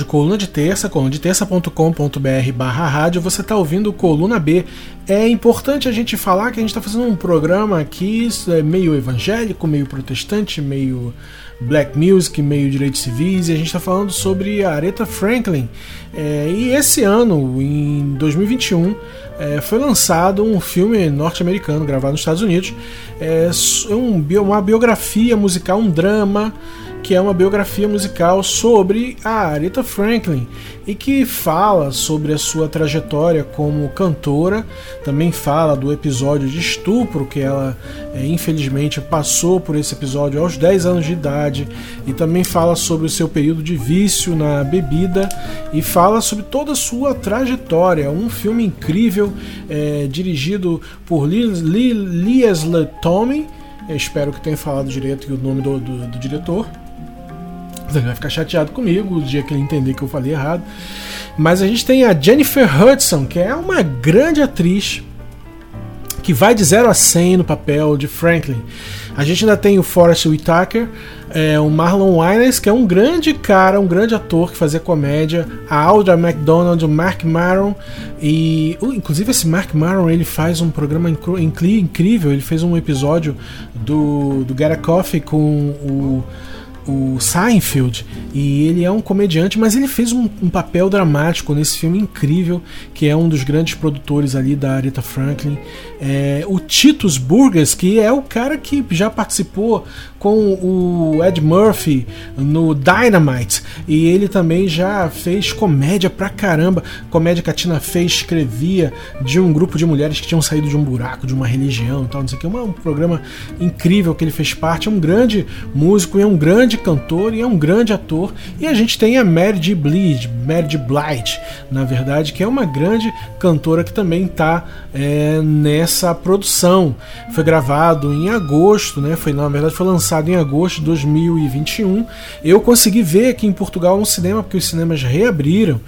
Coluna de Terça, colunadeterça.com.br barra rádio, você está ouvindo Coluna B. É importante a gente falar que a gente está fazendo um programa aqui é meio evangélico, meio protestante, meio black music, meio direitos civis, e a gente está falando sobre a Aretha Franklin. É, e esse ano, em 2021, é, foi lançado um filme norte-americano gravado nos Estados Unidos. É um, uma biografia musical, um drama que é uma biografia musical sobre a Aretha Franklin e que fala sobre a sua trajetória como cantora, também fala do episódio de estupro que ela é, infelizmente passou por esse episódio aos 10 anos de idade e também fala sobre o seu período de vício na bebida e fala sobre toda a sua trajetória. Um filme incrível é, dirigido por Leslie Tommy. Espero que tenha falado direito o nome do, do, do diretor. Ele vai ficar chateado comigo o dia que ele entender que eu falei errado. Mas a gente tem a Jennifer Hudson, que é uma grande atriz que vai de 0 a 100 no papel de Franklin. A gente ainda tem o Forrest Whitaker, é, o Marlon Wayans, que é um grande cara, um grande ator que fazia comédia, a Audra McDonald, o Mark Maron e uh, inclusive esse Mark Maron ele faz um programa incrível, ele fez um episódio do, do Get Coffee com o o Seinfeld e ele é um comediante, mas ele fez um, um, papel dramático nesse filme incrível, que é um dos grandes produtores ali da Aretha Franklin. É, o Titus Burgers, que é o cara que já participou com o Ed Murphy no Dynamite e ele também já fez comédia pra caramba. Comédia que a Tina fez, escrevia de um grupo de mulheres que tinham saído de um buraco, de uma religião e tal, não sei o que. Um programa incrível que ele fez parte. É um grande músico é um grande cantor e é um grande ator. E a gente tem a Mary J. Blige, Mary J. Blige, na verdade, que é uma grande cantora que também está é, nessa produção. Foi gravado em agosto, né? Foi na verdade foi lançado em agosto de 2021. Eu consegui ver aqui em Portugal um cinema porque os cinemas reabriram.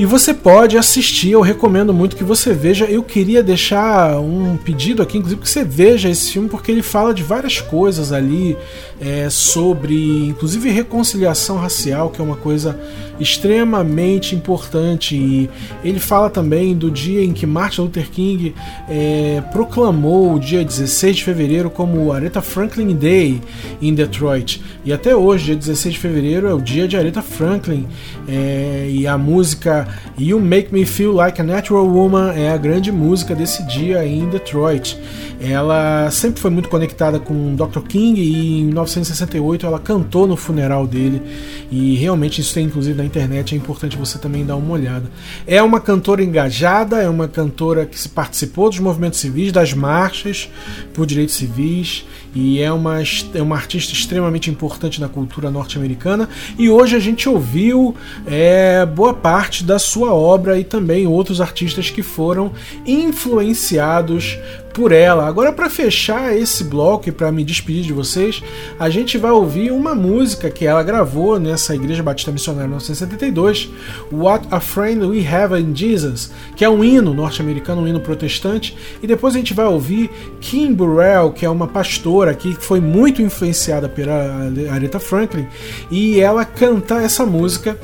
E você pode assistir, eu recomendo muito que você veja. Eu queria deixar um pedido aqui, inclusive, que você veja esse filme, porque ele fala de várias coisas ali, é, sobre inclusive reconciliação racial, que é uma coisa extremamente importante. E ele fala também do dia em que Martin Luther King é, proclamou o dia 16 de fevereiro como Aretha Franklin Day em Detroit. E até hoje, dia 16 de fevereiro, é o dia de Aretha Franklin. É, e a música You Make Me Feel Like a Natural Woman é a grande música desse dia em Detroit. Ela sempre foi muito conectada com Dr. King e em 1968 ela cantou no funeral dele. E realmente isso tem inclusive na internet, é importante você também dar uma olhada. É uma cantora engajada, é uma cantora que participou dos movimentos civis, das marchas por direitos civis e é uma, é uma artista extremamente importante na cultura norte-americana. E hoje a gente ouviu é, boa parte da sua obra e também outros artistas que foram influenciados por ela. Agora, para fechar esse bloco e para me despedir de vocês, a gente vai ouvir uma música que ela gravou nessa Igreja Batista Missionária em 1972, What a Friend We Have in Jesus, que é um hino norte-americano, um hino protestante, e depois a gente vai ouvir Kim Burrell, que é uma pastora que foi muito influenciada pela Aretha Franklin, e ela canta essa música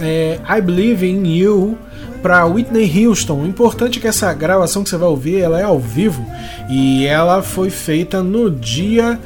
é, I Believe in You para Whitney Houston. O importante é que essa gravação que você vai ouvir, ela é ao vivo e ela foi feita no dia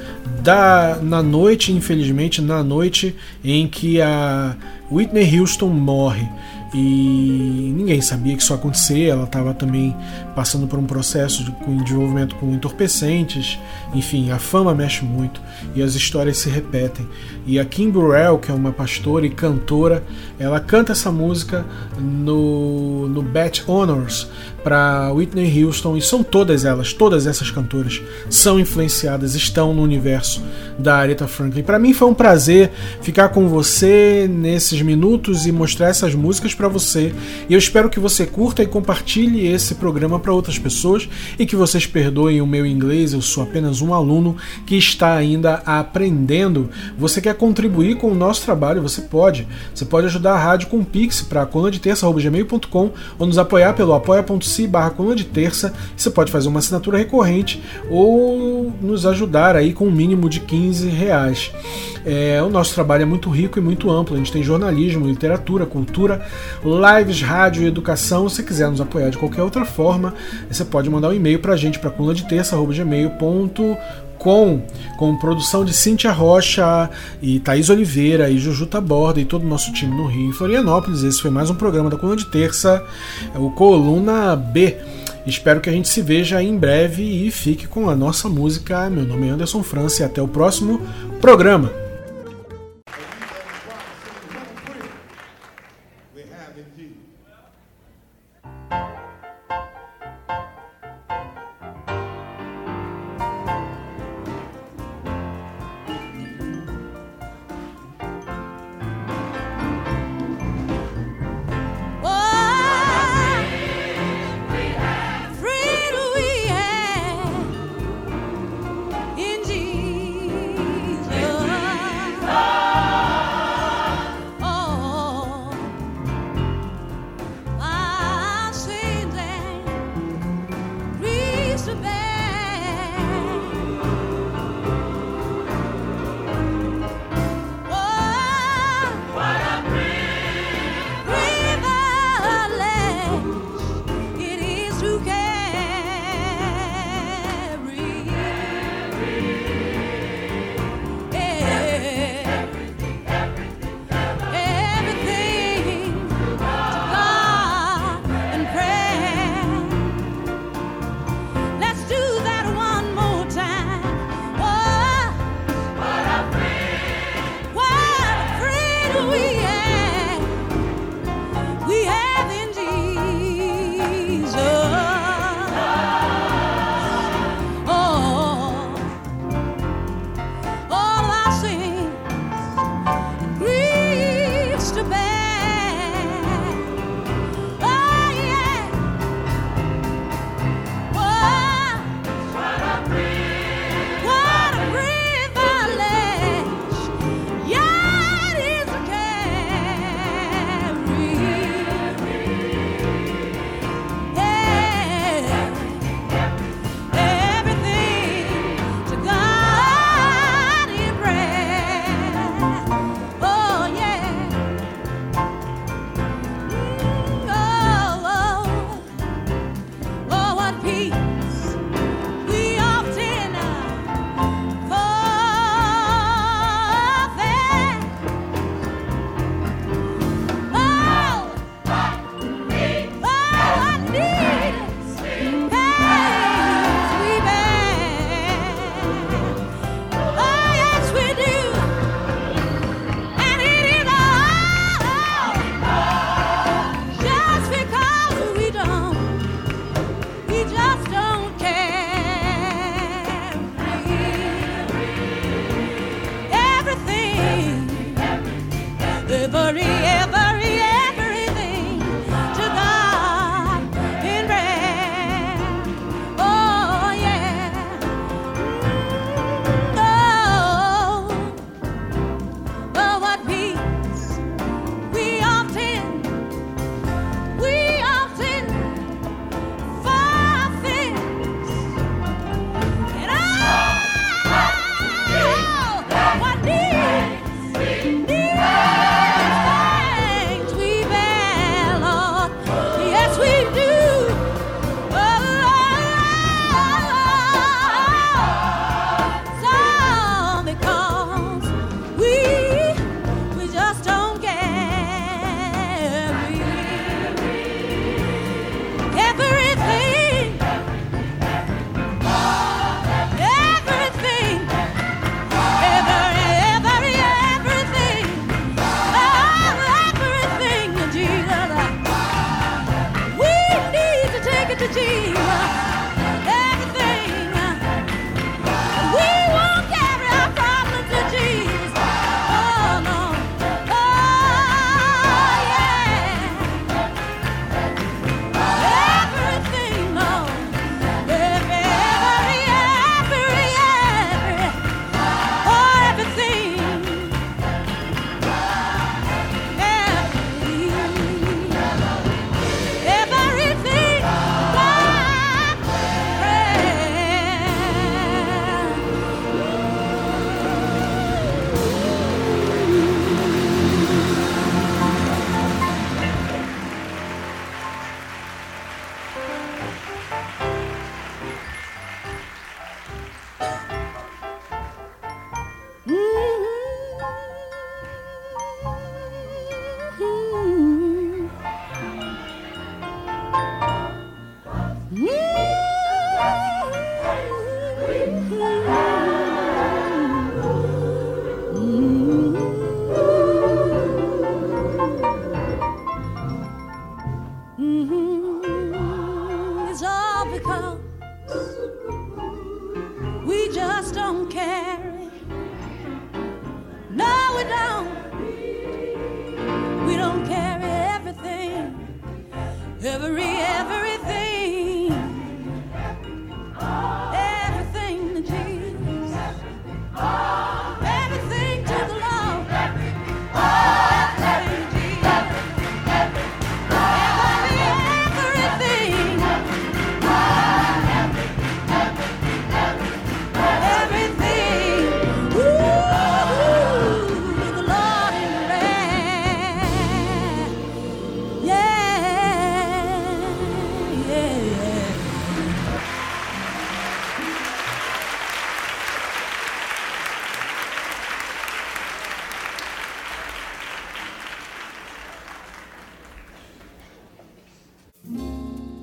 da na noite, infelizmente, na noite em que a Whitney Houston morre e ninguém sabia que isso ia acontecer. Ela estava também passando por um processo de, com desenvolvimento com entorpecentes. Enfim, a fama mexe muito e as histórias se repetem. E a Kim Burrell, que é uma pastora e cantora, ela canta essa música no, no Bet Honors para Whitney Houston e são todas elas, todas essas cantoras são influenciadas, estão no universo da Aretha Franklin. Para mim foi um prazer ficar com você nesses minutos e mostrar essas músicas para você. E eu espero que você curta e compartilhe esse programa para outras pessoas e que vocês perdoem o meu inglês, eu sou apenas um aluno que está ainda aprendendo. Você quer contribuir com o nosso trabalho? Você pode. Você pode ajudar a rádio com Pix para coluna-de-terça@gmail.com ou nos apoiar pelo apoia.se barra coluna de terça. Você pode fazer uma assinatura recorrente ou nos ajudar aí com um mínimo de 15 reais. É, o nosso trabalho é muito rico e muito amplo. A gente tem jornalismo, literatura, cultura, lives, rádio e educação. Se quiser nos apoiar de qualquer outra forma, você pode mandar um e-mail pra gente para coluna de terça@gmail.com com, com produção de Cíntia Rocha e Thaís Oliveira e Juju Taborda e todo o nosso time no Rio e Florianópolis. Esse foi mais um programa da Coluna de Terça, o Coluna B. Espero que a gente se veja em breve e fique com a nossa música. Meu nome é Anderson França e até o próximo programa. delivery.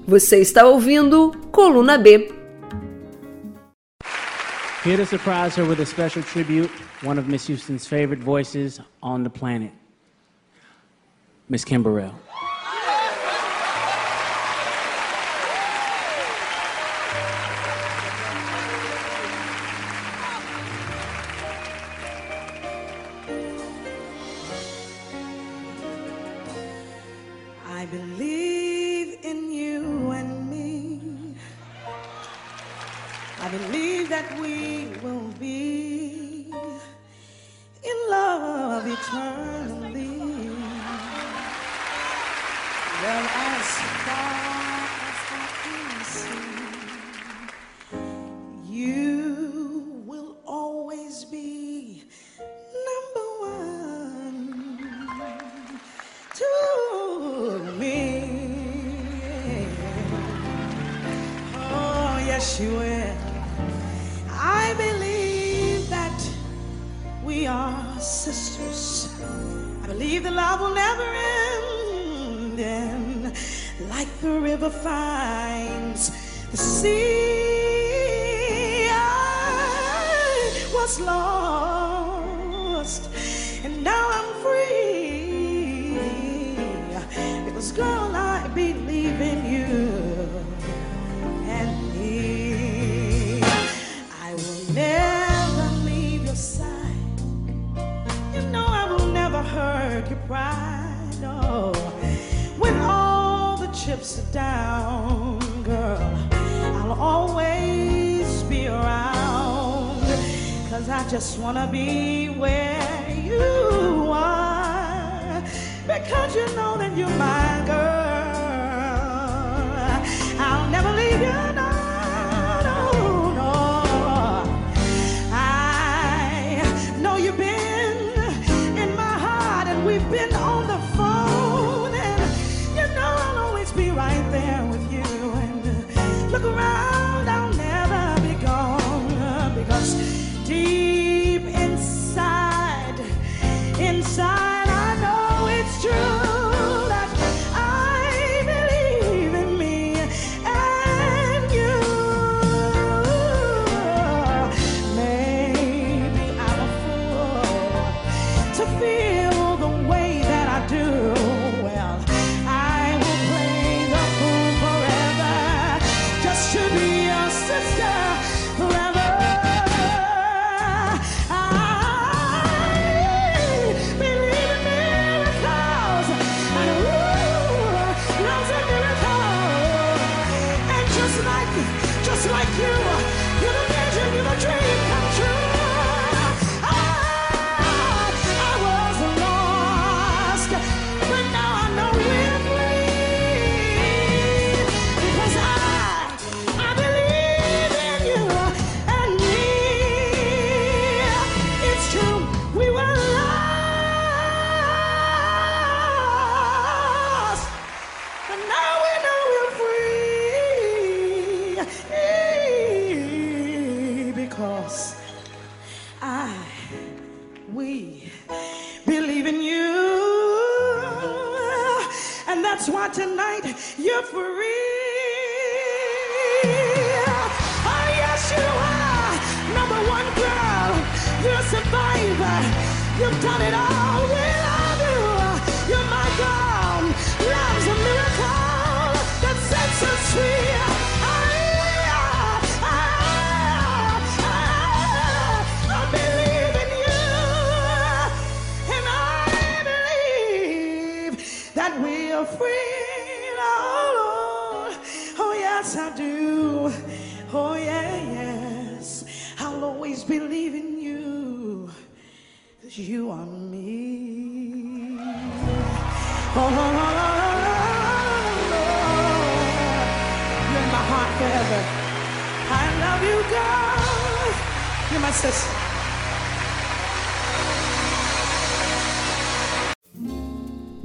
Você está ouvindo Coluna B. Here to her with a special tribute, one of Miss Houston's favorite voices on the planet, Miss Kimberell.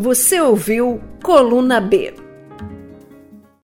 Você ouviu Coluna B.